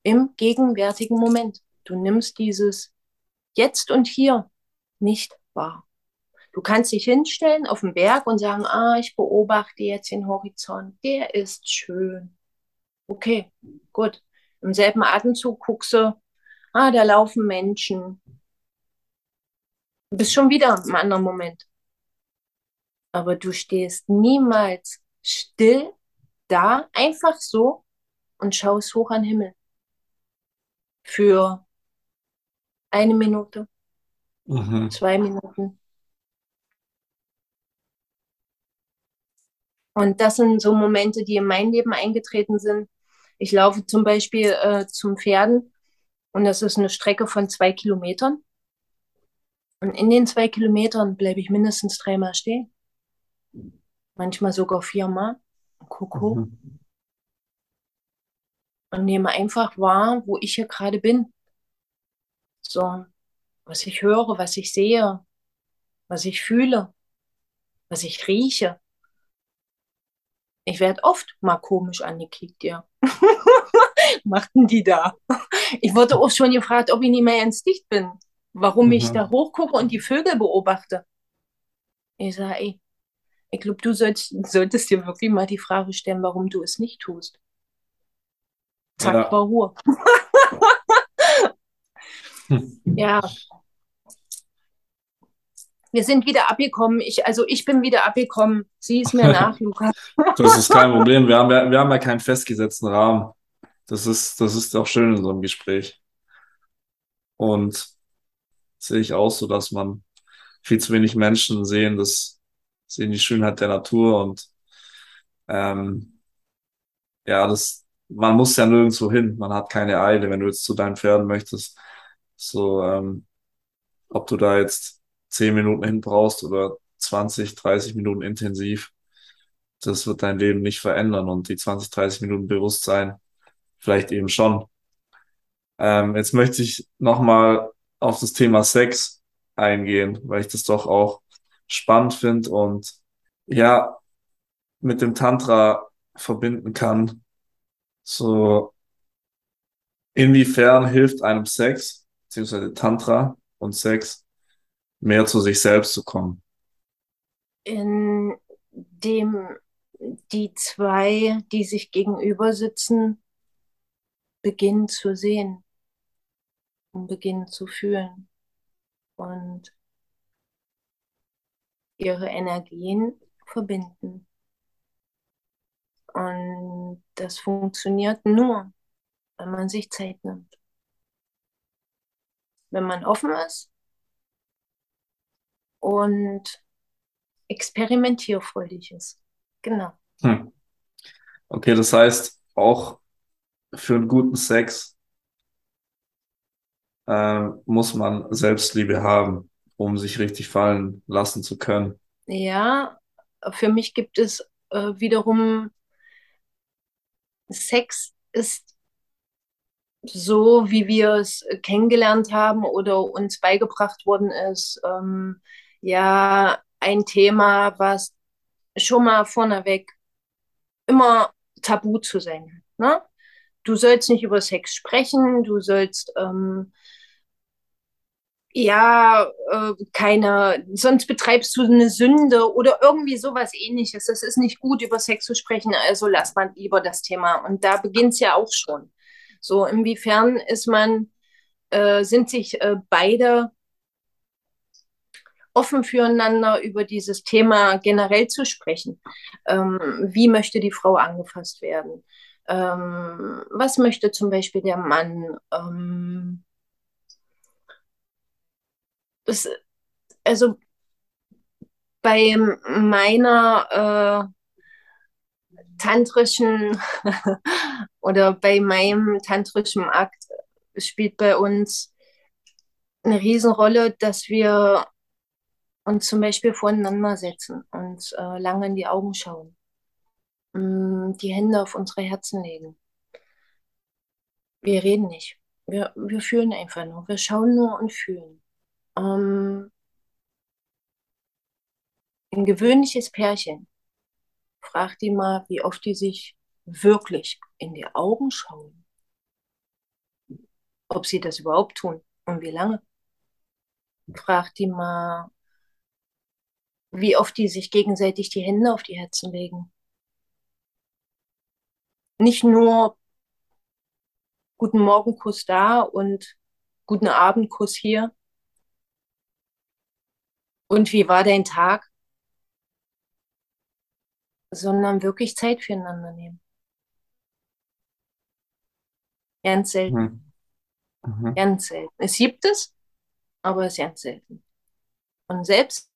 im gegenwärtigen Moment. Du nimmst dieses Jetzt und Hier nicht wahr. Du kannst dich hinstellen auf den Berg und sagen, ah, ich beobachte jetzt den Horizont, der ist schön. Okay, gut. Im selben Atemzug guckst du, ah, da laufen Menschen. Du bist schon wieder im anderen Moment aber du stehst niemals still da, einfach so und schaust hoch an den Himmel. Für eine Minute, mhm. zwei Minuten. Und das sind so Momente, die in mein Leben eingetreten sind. Ich laufe zum Beispiel äh, zum Pferden und das ist eine Strecke von zwei Kilometern. Und in den zwei Kilometern bleibe ich mindestens dreimal stehen manchmal sogar viermal. Koko. Mhm. Und nehme einfach wahr, wo ich hier gerade bin. So, was ich höre, was ich sehe, was ich fühle, was ich rieche. Ich werde oft mal komisch angekickt, ja. Machten die da? Ich wurde auch schon gefragt, ob ich nicht mehr ins Dicht bin. Warum mhm. ich da hochgucke und die Vögel beobachte. Ich sage, ey, ich glaube, du sollst, solltest dir wirklich mal die Frage stellen, warum du es nicht tust. Zack, ja. war Ruhe. ja. Wir sind wieder abgekommen. Ich, also ich bin wieder abgekommen. Sieh es mir nach, Lukas. das ist kein Problem. Wir haben, ja, wir haben ja keinen festgesetzten Rahmen. Das ist, das ist auch schön in so einem Gespräch. Und sehe ich auch so, dass man viel zu wenig Menschen sehen, das sehen die Schönheit der Natur und ähm, ja, das, man muss ja nirgendwo hin, man hat keine Eile, wenn du jetzt zu deinen Pferden möchtest. So, ähm, ob du da jetzt zehn Minuten hin brauchst oder 20, 30 Minuten intensiv, das wird dein Leben nicht verändern und die 20, 30 Minuten Bewusstsein vielleicht eben schon. Ähm, jetzt möchte ich nochmal auf das Thema Sex eingehen, weil ich das doch auch spannend finde und ja, mit dem Tantra verbinden kann. So, inwiefern hilft einem Sex, beziehungsweise Tantra und Sex, mehr zu sich selbst zu kommen? In dem die zwei, die sich gegenüber sitzen, beginnen zu sehen und beginnen zu fühlen und ihre Energien verbinden. Und das funktioniert nur, wenn man sich Zeit nimmt. Wenn man offen ist und experimentierfreudig ist. Genau. Hm. Okay, das heißt, auch für einen guten Sex äh, muss man Selbstliebe haben, um sich richtig fallen lassen zu können. Ja, für mich gibt es äh, wiederum Sex ist so, wie wir es kennengelernt haben oder uns beigebracht worden ist, ähm, ja, ein Thema, was schon mal vorneweg immer tabu zu sein Ne? Du sollst nicht über Sex sprechen, du sollst ähm, ja äh, keine, sonst betreibst du eine Sünde oder irgendwie sowas ähnliches. Das ist nicht gut, über Sex zu sprechen, also lass man lieber das Thema. Und da beginnt es ja auch schon. So, inwiefern ist man, äh, sind sich äh, beide offen füreinander über dieses Thema generell zu sprechen. Ähm, wie möchte die Frau angefasst werden? Ähm, was möchte zum Beispiel der Mann? Ähm, das, also bei meiner äh, tantrischen oder bei meinem tantrischen Akt spielt bei uns eine Riesenrolle, dass wir und zum Beispiel voneinander setzen und äh, lange in die Augen schauen, mm, die Hände auf unsere Herzen legen. Wir reden nicht. Wir, wir fühlen einfach nur. Wir schauen nur und fühlen. Ähm, ein gewöhnliches Pärchen, fragt die mal, wie oft die sich wirklich in die Augen schauen. Ob sie das überhaupt tun und wie lange. Fragt die mal, wie oft die sich gegenseitig die Hände auf die Herzen legen. Nicht nur guten Morgenkuss da und guten Abendkuss hier. Und wie war dein Tag? Sondern wirklich Zeit füreinander nehmen. Ganz selten. Mhm. Mhm. Ganz selten. Es gibt es, aber es ist ganz selten. Und selbst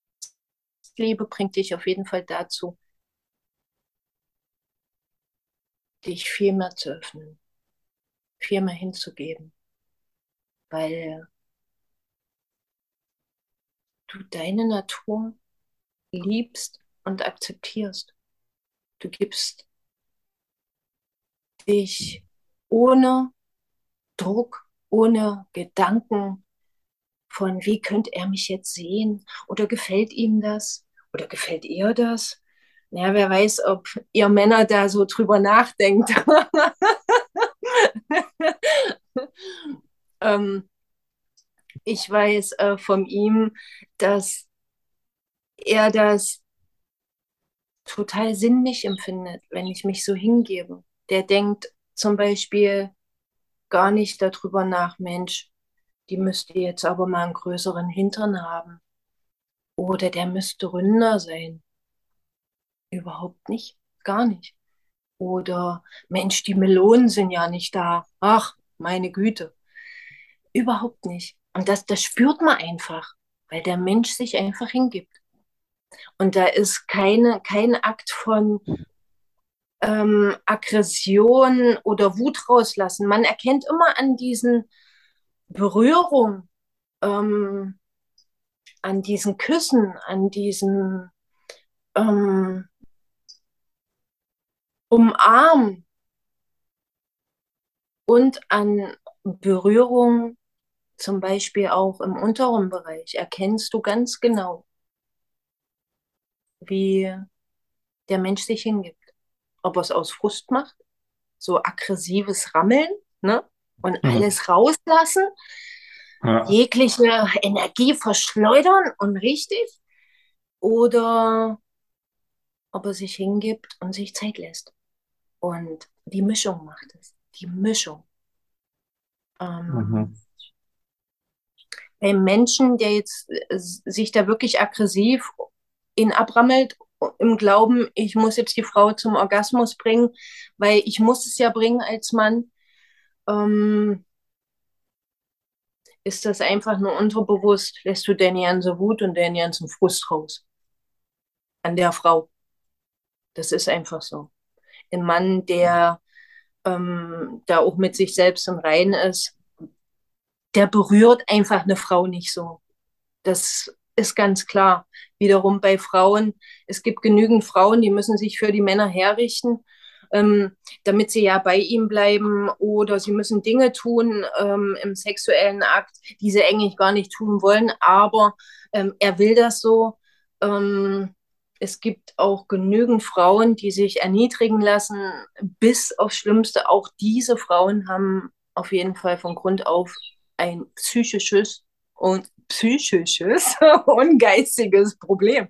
Selbstliebe bringt dich auf jeden Fall dazu, dich viel mehr zu öffnen, viel mehr hinzugeben, weil du deine Natur liebst und akzeptierst. Du gibst dich ohne Druck, ohne Gedanken von, wie könnte er mich jetzt sehen oder gefällt ihm das oder gefällt ihr das? Ja, wer weiß, ob ihr Männer da so drüber nachdenkt. ähm, ich weiß äh, von ihm, dass er das total sinnlich empfindet, wenn ich mich so hingebe. Der denkt zum Beispiel gar nicht darüber nach, Mensch, die müsste jetzt aber mal einen größeren Hintern haben. Oder der müsste ründer sein. Überhaupt nicht, gar nicht. Oder Mensch, die Melonen sind ja nicht da. Ach, meine Güte. Überhaupt nicht. Und das, das spürt man einfach, weil der Mensch sich einfach hingibt. Und da ist keine, kein Akt von ähm, Aggression oder Wut rauslassen. Man erkennt immer an diesen Berührungen, ähm, an diesen Küssen, an diesen ähm, Umarmen und an Berührung, zum Beispiel auch im unteren Bereich, erkennst du ganz genau, wie der Mensch sich hingibt. Ob er es aus Frust macht, so aggressives Rammeln ne? Und mhm. alles rauslassen, ja. jegliche Energie verschleudern und richtig, oder ob er sich hingibt und sich Zeit lässt. Und die Mischung macht es. Die Mischung. Ähm, mhm. Ein Menschen, der jetzt äh, sich da wirklich aggressiv ihn abrammelt, im Glauben, ich muss jetzt die Frau zum Orgasmus bringen, weil ich muss es ja bringen als Mann, ähm, ist das einfach nur unterbewusst, lässt du deine ganze Wut und deinen ganzen Frust raus. An der Frau. Das ist einfach so. Ein Mann, der ähm, da auch mit sich selbst im Reinen ist, der berührt einfach eine Frau nicht so. Das ist ganz klar. Wiederum bei Frauen, es gibt genügend Frauen, die müssen sich für die Männer herrichten, ähm, damit sie ja bei ihm bleiben oder sie müssen Dinge tun ähm, im sexuellen Akt, die sie eigentlich gar nicht tun wollen, aber ähm, er will das so. Ähm, es gibt auch genügend Frauen, die sich erniedrigen lassen, bis aufs Schlimmste. Auch diese Frauen haben auf jeden Fall von Grund auf ein psychisches und psychisches und geistiges Problem.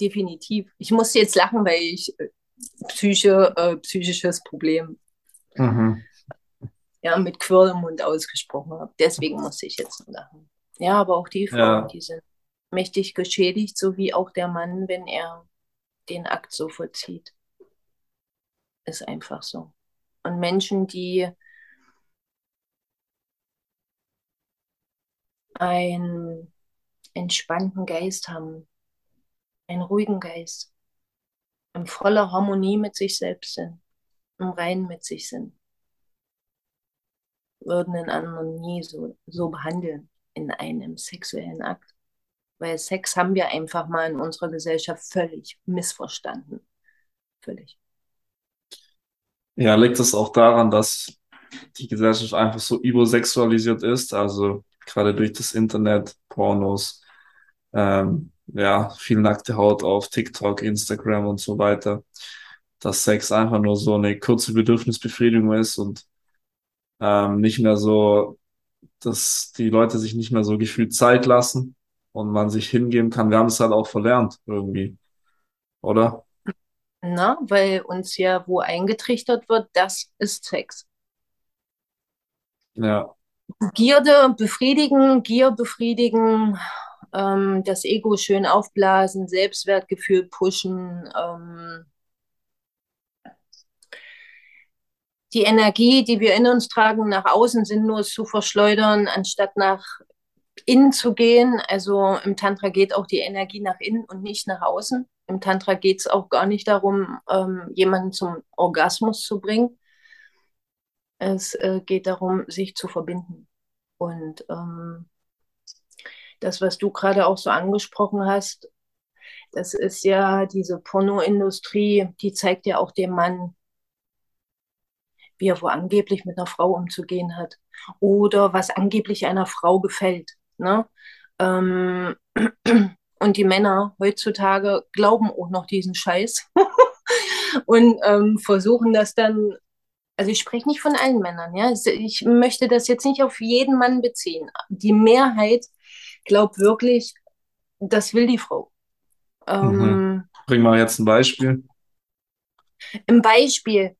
Definitiv. Ich muss jetzt lachen, weil ich äh, Psyche, äh, psychisches Problem mhm. ja, mit Quirl im Mund ausgesprochen habe. Deswegen muss ich jetzt lachen. Ja, aber auch die Frauen, ja. die sind mächtig geschädigt, so wie auch der Mann, wenn er den Akt so vollzieht. Ist einfach so. Und Menschen, die einen entspannten Geist haben, einen ruhigen Geist, in voller Harmonie mit sich selbst sind, im Reinen mit sich sind, würden den anderen nie so, so behandeln in einem sexuellen Akt. Weil Sex haben wir einfach mal in unserer Gesellschaft völlig missverstanden. Völlig. Ja, liegt es auch daran, dass die Gesellschaft einfach so übersexualisiert ist, also gerade durch das Internet, Pornos, ähm, ja, viel nackte Haut auf TikTok, Instagram und so weiter, dass Sex einfach nur so eine kurze Bedürfnisbefriedigung ist und ähm, nicht mehr so, dass die Leute sich nicht mehr so gefühlt Zeit lassen und man sich hingeben kann. Wir haben es halt auch verlernt irgendwie, oder? Na, weil uns ja wo eingetrichtert wird, das ist Sex. Ja. Gierde befriedigen, Gier befriedigen, ähm, das Ego schön aufblasen, Selbstwertgefühl pushen, ähm, die Energie, die wir in uns tragen, nach außen sinnlos zu verschleudern, anstatt nach innen zu gehen. Also im Tantra geht auch die Energie nach innen und nicht nach außen. Im Tantra geht es auch gar nicht darum, ähm, jemanden zum Orgasmus zu bringen. Es äh, geht darum, sich zu verbinden. Und ähm, das, was du gerade auch so angesprochen hast, das ist ja diese Pornoindustrie, die zeigt ja auch dem Mann, wie er wo angeblich mit einer Frau umzugehen hat oder was angeblich einer Frau gefällt. Ne? Ähm, und die Männer heutzutage glauben auch noch diesen Scheiß und ähm, versuchen das dann also ich spreche nicht von allen Männern, ja. Ich möchte das jetzt nicht auf jeden Mann beziehen. Die Mehrheit glaubt wirklich, das will die Frau. Ähm, mhm. Bring mal jetzt ein Beispiel. Ein Beispiel.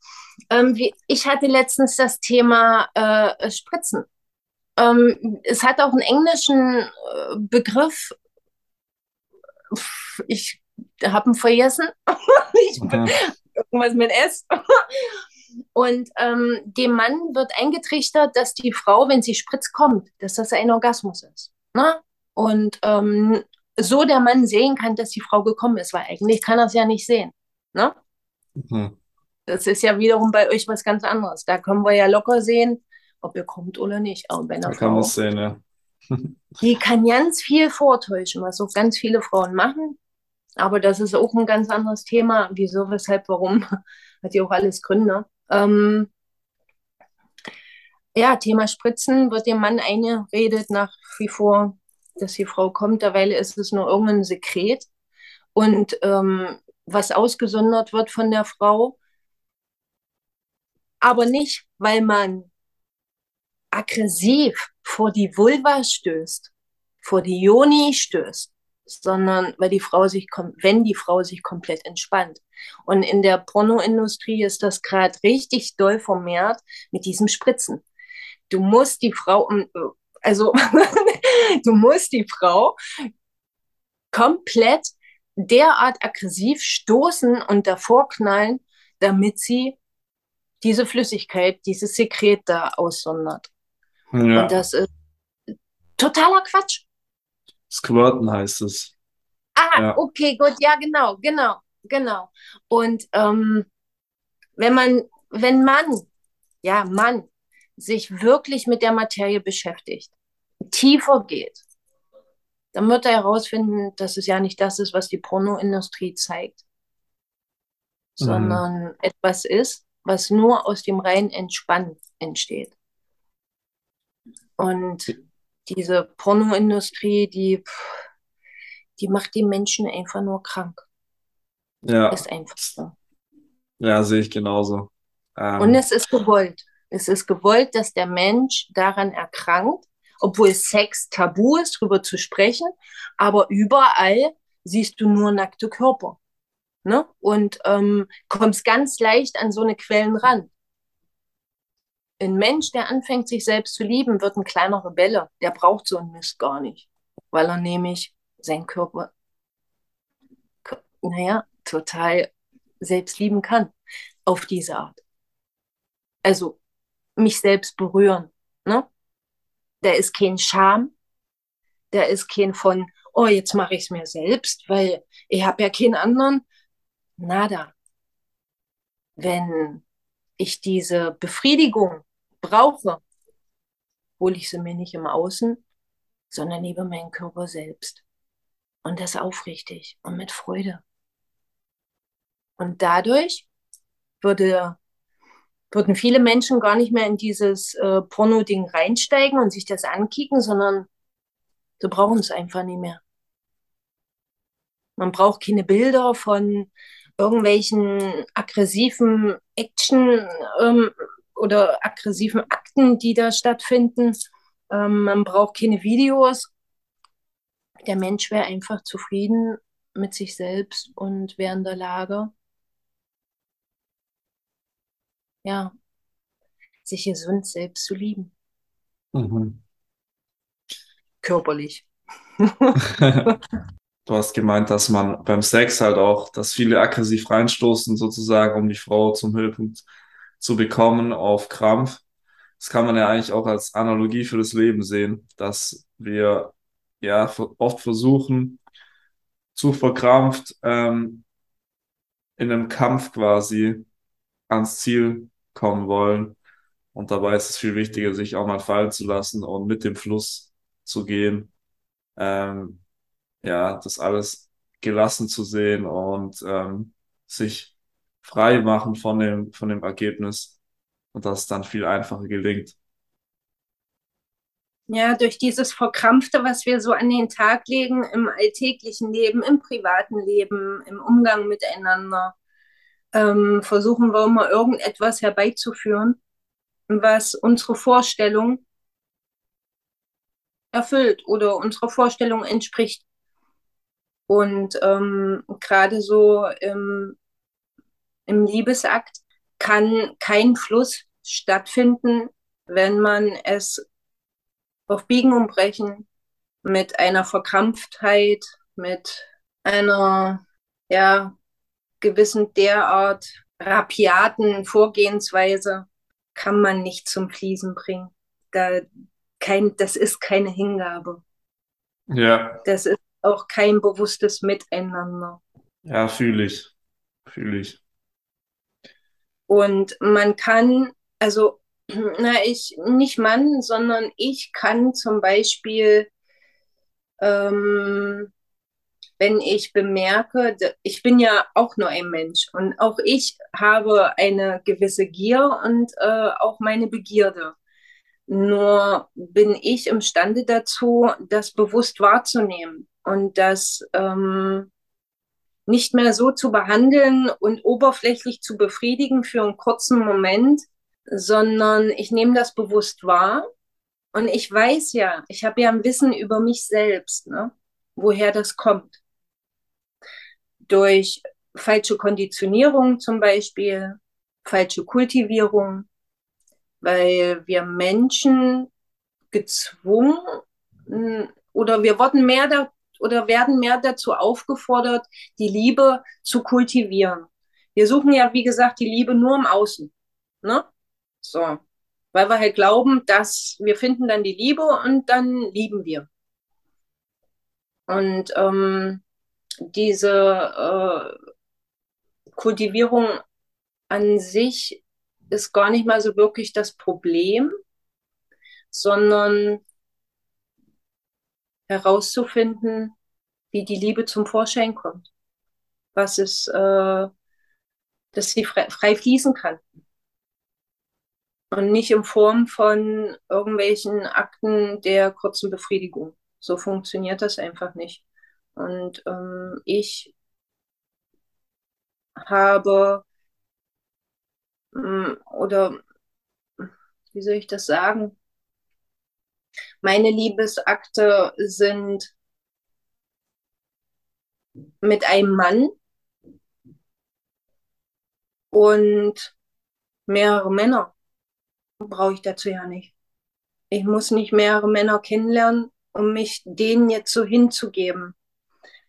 Ähm, wie, ich hatte letztens das Thema äh, Spritzen. Ähm, es hat auch einen englischen äh, Begriff. Ich habe ihn vergessen. ich, mhm. Irgendwas mit S. Und ähm, dem Mann wird eingetrichtert, dass die Frau, wenn sie spritzt, kommt, dass das ein Orgasmus ist. Ne? Und ähm, so der Mann sehen kann, dass die Frau gekommen ist, weil eigentlich kann er es ja nicht sehen. Ne? Mhm. Das ist ja wiederum bei euch was ganz anderes. Da können wir ja locker sehen, ob ihr kommt oder nicht. Aber bei einer da kann man sehen, ja. die kann ganz viel vortäuschen, was auch ganz viele Frauen machen. Aber das ist auch ein ganz anderes Thema. Wieso, weshalb, warum? Hat ja auch alles Gründe. Ähm, ja, Thema Spritzen wird dem Mann eingeredet nach wie vor, dass die Frau kommt. Derweil ist es nur irgendein Sekret. Und ähm, was ausgesondert wird von der Frau, aber nicht, weil man aggressiv vor die Vulva stößt, vor die Joni stößt, sondern weil die Frau sich, wenn die Frau sich komplett entspannt. Und in der Pornoindustrie ist das gerade richtig doll vermehrt mit diesem Spritzen. Du musst die Frau, also du musst die Frau komplett derart aggressiv stoßen und davor knallen, damit sie diese Flüssigkeit, dieses Sekret da aussondert. Ja. Und das ist totaler Quatsch. Squirten heißt es. Ah, ja. okay, gut, ja, genau, genau, genau. Und ähm, wenn man, wenn man, ja, Mann, sich wirklich mit der Materie beschäftigt, tiefer geht, dann wird er herausfinden, dass es ja nicht das ist, was die Pornoindustrie zeigt, mhm. sondern etwas ist, was nur aus dem reinen Entspannen entsteht. Und diese Pornoindustrie, die, die macht die Menschen einfach nur krank. Ja. Ist einfach so. Ja, sehe ich genauso. Ähm, Und es ist gewollt. Es ist gewollt, dass der Mensch daran erkrankt, obwohl Sex tabu ist, darüber zu sprechen, aber überall siehst du nur nackte Körper. Ne? Und ähm, kommst ganz leicht an so eine Quellen ran ein Mensch, der anfängt, sich selbst zu lieben, wird ein kleiner Rebelle. Der braucht so einen Mist gar nicht, weil er nämlich seinen Körper, naja, total selbst lieben kann. Auf diese Art. Also mich selbst berühren. Ne? Da ist kein Scham. Da ist kein von, oh, jetzt mache ich es mir selbst, weil ich habe ja keinen anderen. Nada. Wenn ich diese Befriedigung brauche, hole ich sie mir nicht im Außen, sondern über meinen Körper selbst. Und das aufrichtig und mit Freude. Und dadurch würde, würden viele Menschen gar nicht mehr in dieses äh, Porno-Ding reinsteigen und sich das ankicken, sondern sie brauchen es einfach nicht mehr. Man braucht keine Bilder von irgendwelchen aggressiven Action, ähm, oder aggressiven Akten, die da stattfinden. Ähm, man braucht keine Videos. Der Mensch wäre einfach zufrieden mit sich selbst und wäre in der Lage, ja, sich gesund selbst zu lieben. Mhm. Körperlich. du hast gemeint, dass man beim Sex halt auch, dass viele aggressiv reinstoßen, sozusagen, um die Frau zum Höhepunkt zu bekommen auf Krampf. Das kann man ja eigentlich auch als Analogie für das Leben sehen, dass wir ja oft versuchen, zu verkrampft ähm, in einem Kampf quasi ans Ziel kommen wollen. Und dabei ist es viel wichtiger, sich auch mal fallen zu lassen und mit dem Fluss zu gehen. Ähm, ja, das alles gelassen zu sehen und ähm, sich frei machen von dem, von dem Ergebnis und das dann viel einfacher gelingt. Ja, durch dieses Verkrampfte, was wir so an den Tag legen im alltäglichen Leben, im privaten Leben, im Umgang miteinander, ähm, versuchen wir immer irgendetwas herbeizuführen, was unsere Vorstellung erfüllt oder unserer Vorstellung entspricht. Und ähm, gerade so im im Liebesakt kann kein Fluss stattfinden, wenn man es auf Biegen und Brechen mit einer Verkrampftheit, mit einer ja, gewissen derart rapiaten Vorgehensweise kann man nicht zum Fließen bringen. Da kein, das ist keine Hingabe. Ja. Das ist auch kein bewusstes Miteinander. Ja, fühle ich. Fühle ich. Und man kann, also, na, ich, nicht Mann, sondern ich kann zum Beispiel, ähm, wenn ich bemerke, ich bin ja auch nur ein Mensch und auch ich habe eine gewisse Gier und äh, auch meine Begierde. Nur bin ich imstande dazu, das bewusst wahrzunehmen und das ähm, nicht mehr so zu behandeln und oberflächlich zu befriedigen für einen kurzen Moment, sondern ich nehme das bewusst wahr. Und ich weiß ja, ich habe ja ein Wissen über mich selbst, ne? woher das kommt. Durch falsche Konditionierung zum Beispiel, falsche Kultivierung, weil wir Menschen gezwungen oder wir wurden mehr da, oder werden mehr dazu aufgefordert, die Liebe zu kultivieren. Wir suchen ja, wie gesagt, die Liebe nur im Außen. Ne? So. Weil wir halt glauben, dass wir finden dann die Liebe und dann lieben wir. Und ähm, diese äh, Kultivierung an sich ist gar nicht mal so wirklich das Problem, sondern herauszufinden, wie die Liebe zum Vorschein kommt. Was es, äh, dass sie frei, frei fließen kann. Und nicht in Form von irgendwelchen Akten der kurzen Befriedigung. So funktioniert das einfach nicht. Und ähm, ich habe mm, oder wie soll ich das sagen? Meine Liebesakte sind mit einem Mann und mehrere Männer. Brauche ich dazu ja nicht. Ich muss nicht mehrere Männer kennenlernen, um mich denen jetzt so hinzugeben.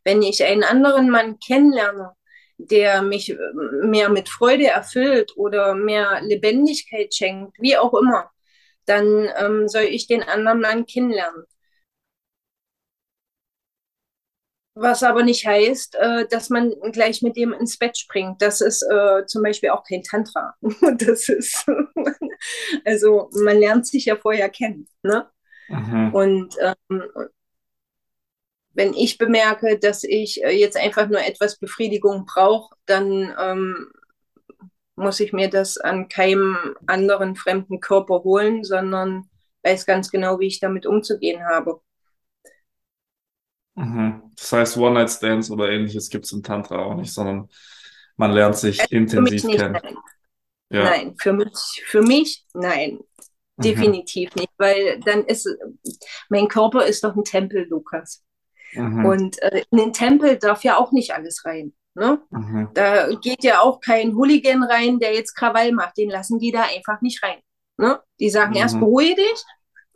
Wenn ich einen anderen Mann kennenlerne, der mich mehr mit Freude erfüllt oder mehr Lebendigkeit schenkt, wie auch immer, dann ähm, soll ich den anderen Mann kennenlernen. Was aber nicht heißt, äh, dass man gleich mit dem ins Bett springt. Das ist äh, zum Beispiel auch kein Tantra. das ist, also man lernt sich ja vorher kennen. Ne? Mhm. Und ähm, wenn ich bemerke, dass ich äh, jetzt einfach nur etwas Befriedigung brauche, dann ähm, muss ich mir das an keinem anderen fremden Körper holen, sondern weiß ganz genau, wie ich damit umzugehen habe. Mhm. Das heißt, One-Night-Stands oder ähnliches gibt es im Tantra auch nicht, sondern man lernt sich also intensiv kennen. Nein. Ja. nein, für mich, für mich nein. Mhm. Definitiv nicht, weil dann ist mein Körper ist doch ein Tempel, Lukas. Mhm. Und äh, in den Tempel darf ja auch nicht alles rein. Ne? Mhm. Da geht ja auch kein Hooligan rein, der jetzt Krawall macht. Den lassen die da einfach nicht rein. Ne? Die sagen mhm. erst beruhige dich,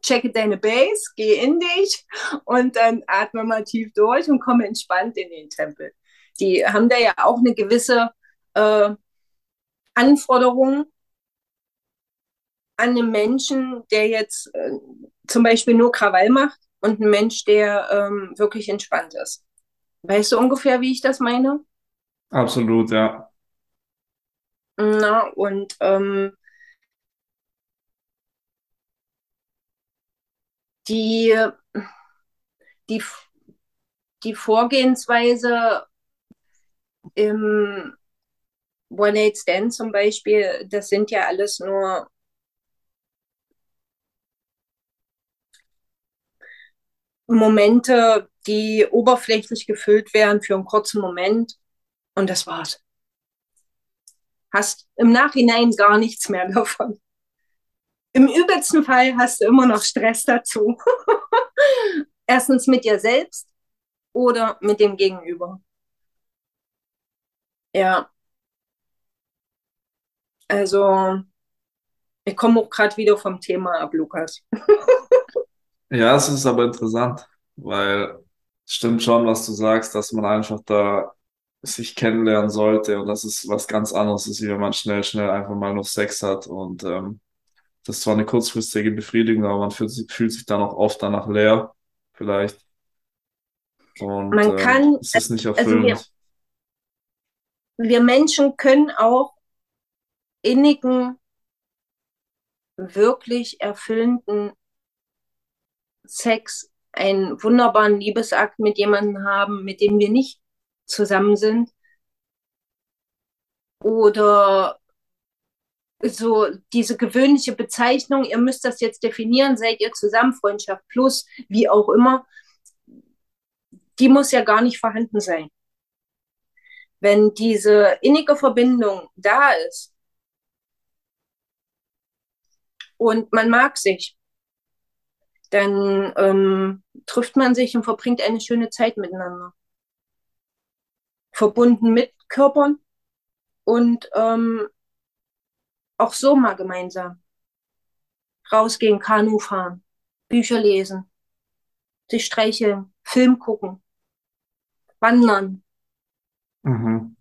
checke deine Base, geh in dich und dann atme mal tief durch und komme entspannt in den Tempel. Die haben da ja auch eine gewisse äh, Anforderung an einen Menschen, der jetzt äh, zum Beispiel nur Krawall macht und ein Mensch, der ähm, wirklich entspannt ist. Weißt du ungefähr, wie ich das meine? Absolut, ja. Na, und ähm, die, die, die Vorgehensweise im One-Night-Stand zum Beispiel, das sind ja alles nur Momente, die oberflächlich gefüllt werden für einen kurzen Moment und das war's. Hast im Nachhinein gar nichts mehr davon. Im übelsten Fall hast du immer noch Stress dazu. Erstens mit dir selbst oder mit dem Gegenüber. Ja. Also, ich komme auch gerade wieder vom Thema ab, Lukas. ja, es ist aber interessant, weil es stimmt schon, was du sagst, dass man einfach da sich kennenlernen sollte und dass es was ganz anderes ist, wie wenn man schnell, schnell einfach mal noch Sex hat und ähm, das ist zwar eine kurzfristige Befriedigung, aber man fühlt, fühlt sich dann auch oft danach leer, vielleicht. Und Man ähm, kann, es ist nicht also erfüllend. wir, wir Menschen können auch innigen, wirklich erfüllenden Sex, einen wunderbaren Liebesakt mit jemandem haben, mit dem wir nicht zusammen sind. Oder so diese gewöhnliche Bezeichnung, ihr müsst das jetzt definieren, seid ihr zusammen, Freundschaft plus, wie auch immer, die muss ja gar nicht vorhanden sein. Wenn diese innige Verbindung da ist und man mag sich, dann ähm, trifft man sich und verbringt eine schöne Zeit miteinander. Verbunden mit Körpern und ähm, auch so mal gemeinsam. Rausgehen, Kanu fahren, Bücher lesen, sich streicheln, Film gucken, wandern. Mhm.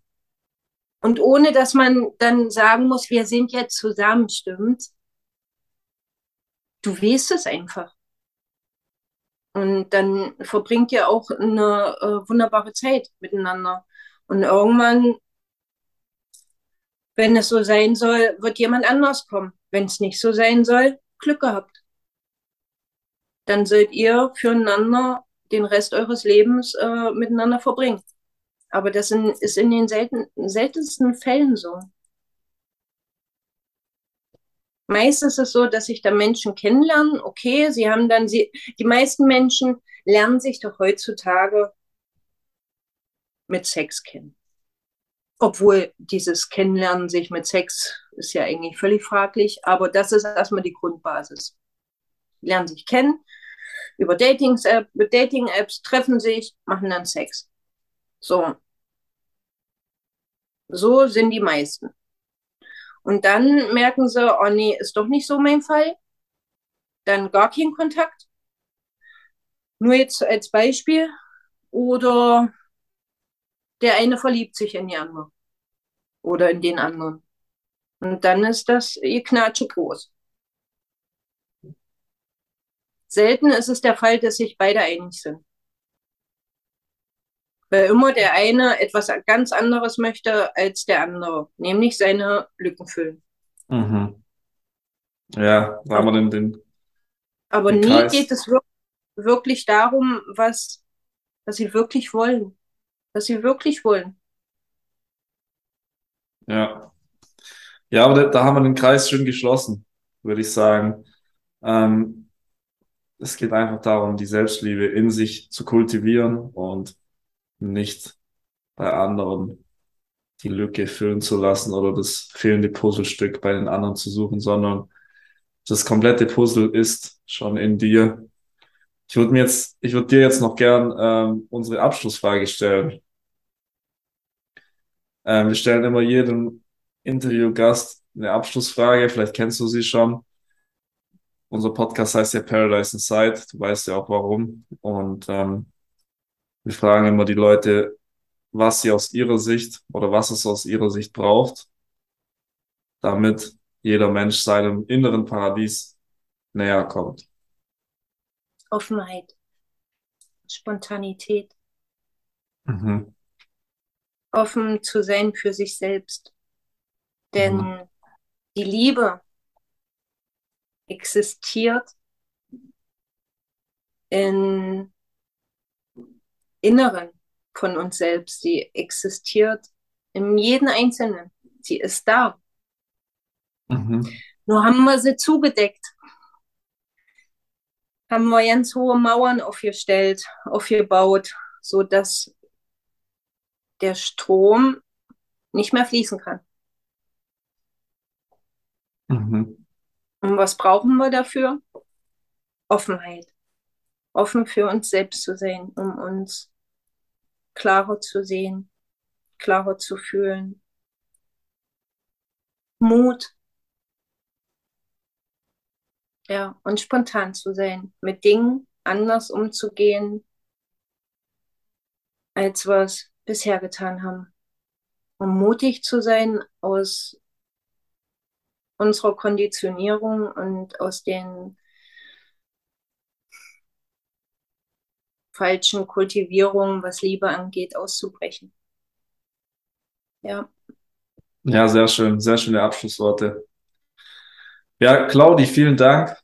Und ohne dass man dann sagen muss, wir sind jetzt zusammen, stimmt. Du weißt es einfach. Und dann verbringt ihr auch eine äh, wunderbare Zeit miteinander. Und irgendwann, wenn es so sein soll, wird jemand anders kommen. Wenn es nicht so sein soll, Glück gehabt. Dann sollt ihr füreinander den Rest eures Lebens äh, miteinander verbringen. Aber das in, ist in den selten, seltensten Fällen so. Meist ist es so, dass sich da Menschen kennenlernen. Okay, sie haben dann, sie, die meisten Menschen lernen sich doch heutzutage mit Sex kennen. Obwohl dieses Kennenlernen sich mit Sex ist ja eigentlich völlig fraglich, aber das ist erstmal die Grundbasis. Lernen sich kennen, über Dating-Apps, Dating treffen sich, machen dann Sex. So. So sind die meisten. Und dann merken sie, oh nee, ist doch nicht so mein Fall. Dann gar kein Kontakt. Nur jetzt als Beispiel. Oder der eine verliebt sich in die andere. Oder in den anderen. Und dann ist das ihr Knatsche groß. Selten ist es der Fall, dass sich beide einig sind. Weil immer der eine etwas ganz anderes möchte als der andere, nämlich seine Lücken füllen. Mhm. Ja, da haben wir den, den, Aber den nie Kreis. geht es wir- wirklich darum, was, was sie wirklich wollen. Was sie wirklich wollen. Ja. Ja, aber da, da haben wir den Kreis schön geschlossen, würde ich sagen. Ähm, es geht einfach darum, die Selbstliebe in sich zu kultivieren und nicht bei anderen die Lücke füllen zu lassen oder das fehlende Puzzlestück bei den anderen zu suchen, sondern das komplette Puzzle ist schon in dir. Ich würde mir jetzt, ich würde dir jetzt noch gern ähm, unsere Abschlussfrage stellen. Ähm, wir stellen immer jedem Interviewgast eine Abschlussfrage. Vielleicht kennst du sie schon. Unser Podcast heißt ja Paradise Inside. Du weißt ja auch warum. Und ähm, wir fragen immer die Leute, was sie aus ihrer Sicht oder was es aus ihrer Sicht braucht, damit jeder Mensch seinem inneren Paradies näher kommt. Offenheit, Spontanität, Mhm. offen zu sein für sich selbst. Denn Mhm. die Liebe existiert im Inneren von uns selbst. Sie existiert in jedem Einzelnen. Sie ist da. Mhm. Nur haben wir sie zugedeckt. Haben wir ganz hohe Mauern aufgestellt, aufgebaut, sodass der Strom nicht mehr fließen kann. Mhm. Und was brauchen wir dafür? Offenheit. Offen für uns selbst zu sein, um uns klarer zu sehen, klarer zu fühlen. Mut. Ja, und spontan zu sein, mit Dingen anders umzugehen, als wir es bisher getan haben. Um mutig zu sein aus unserer Konditionierung und aus den falschen Kultivierungen, was Liebe angeht, auszubrechen. Ja. Ja, sehr schön, sehr schöne Abschlussworte. Ja, Claudi, vielen Dank.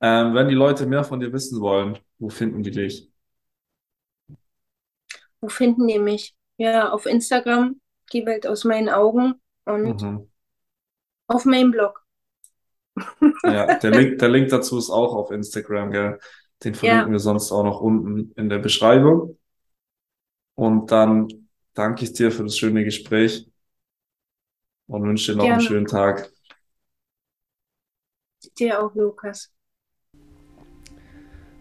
Ähm, wenn die Leute mehr von dir wissen wollen, wo finden die dich? Wo finden die mich? Ja, auf Instagram, die Welt aus meinen Augen und mhm. auf meinem Blog. Ja, der Link, der Link dazu ist auch auf Instagram, gell? Den verlinken ja. wir sonst auch noch unten in der Beschreibung. Und dann danke ich dir für das schöne Gespräch und wünsche dir noch Gerne. einen schönen Tag. Dir auch, Lukas.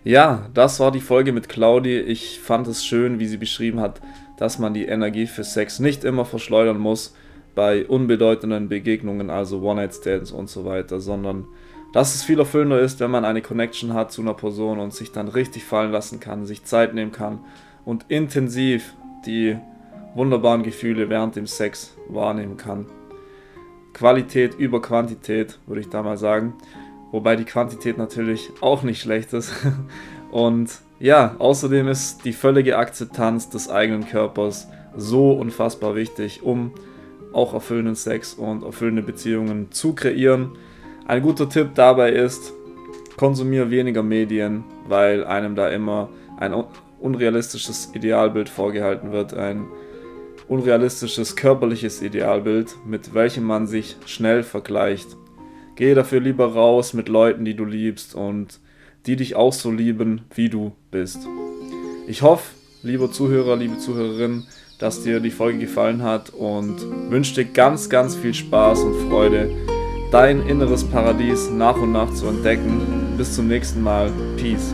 Ja, das war die Folge mit Claudi. Ich fand es schön, wie sie beschrieben hat, dass man die Energie für Sex nicht immer verschleudern muss bei unbedeutenden Begegnungen, also One-Night-Stands und so weiter, sondern dass es viel erfüllender ist, wenn man eine Connection hat zu einer Person und sich dann richtig fallen lassen kann, sich Zeit nehmen kann und intensiv die wunderbaren Gefühle während dem Sex wahrnehmen kann. Qualität über Quantität, würde ich da mal sagen. Wobei die Quantität natürlich auch nicht schlecht ist. Und ja, außerdem ist die völlige Akzeptanz des eigenen Körpers so unfassbar wichtig, um auch erfüllenden Sex und erfüllende Beziehungen zu kreieren. Ein guter Tipp dabei ist, konsumiere weniger Medien, weil einem da immer ein unrealistisches Idealbild vorgehalten wird, ein unrealistisches körperliches Idealbild, mit welchem man sich schnell vergleicht. Gehe dafür lieber raus mit Leuten, die du liebst und die dich auch so lieben, wie du bist. Ich hoffe, lieber Zuhörer, liebe Zuhörerin, dass dir die Folge gefallen hat und wünsche dir ganz, ganz viel Spaß und Freude, dein inneres Paradies nach und nach zu entdecken. Bis zum nächsten Mal. Peace.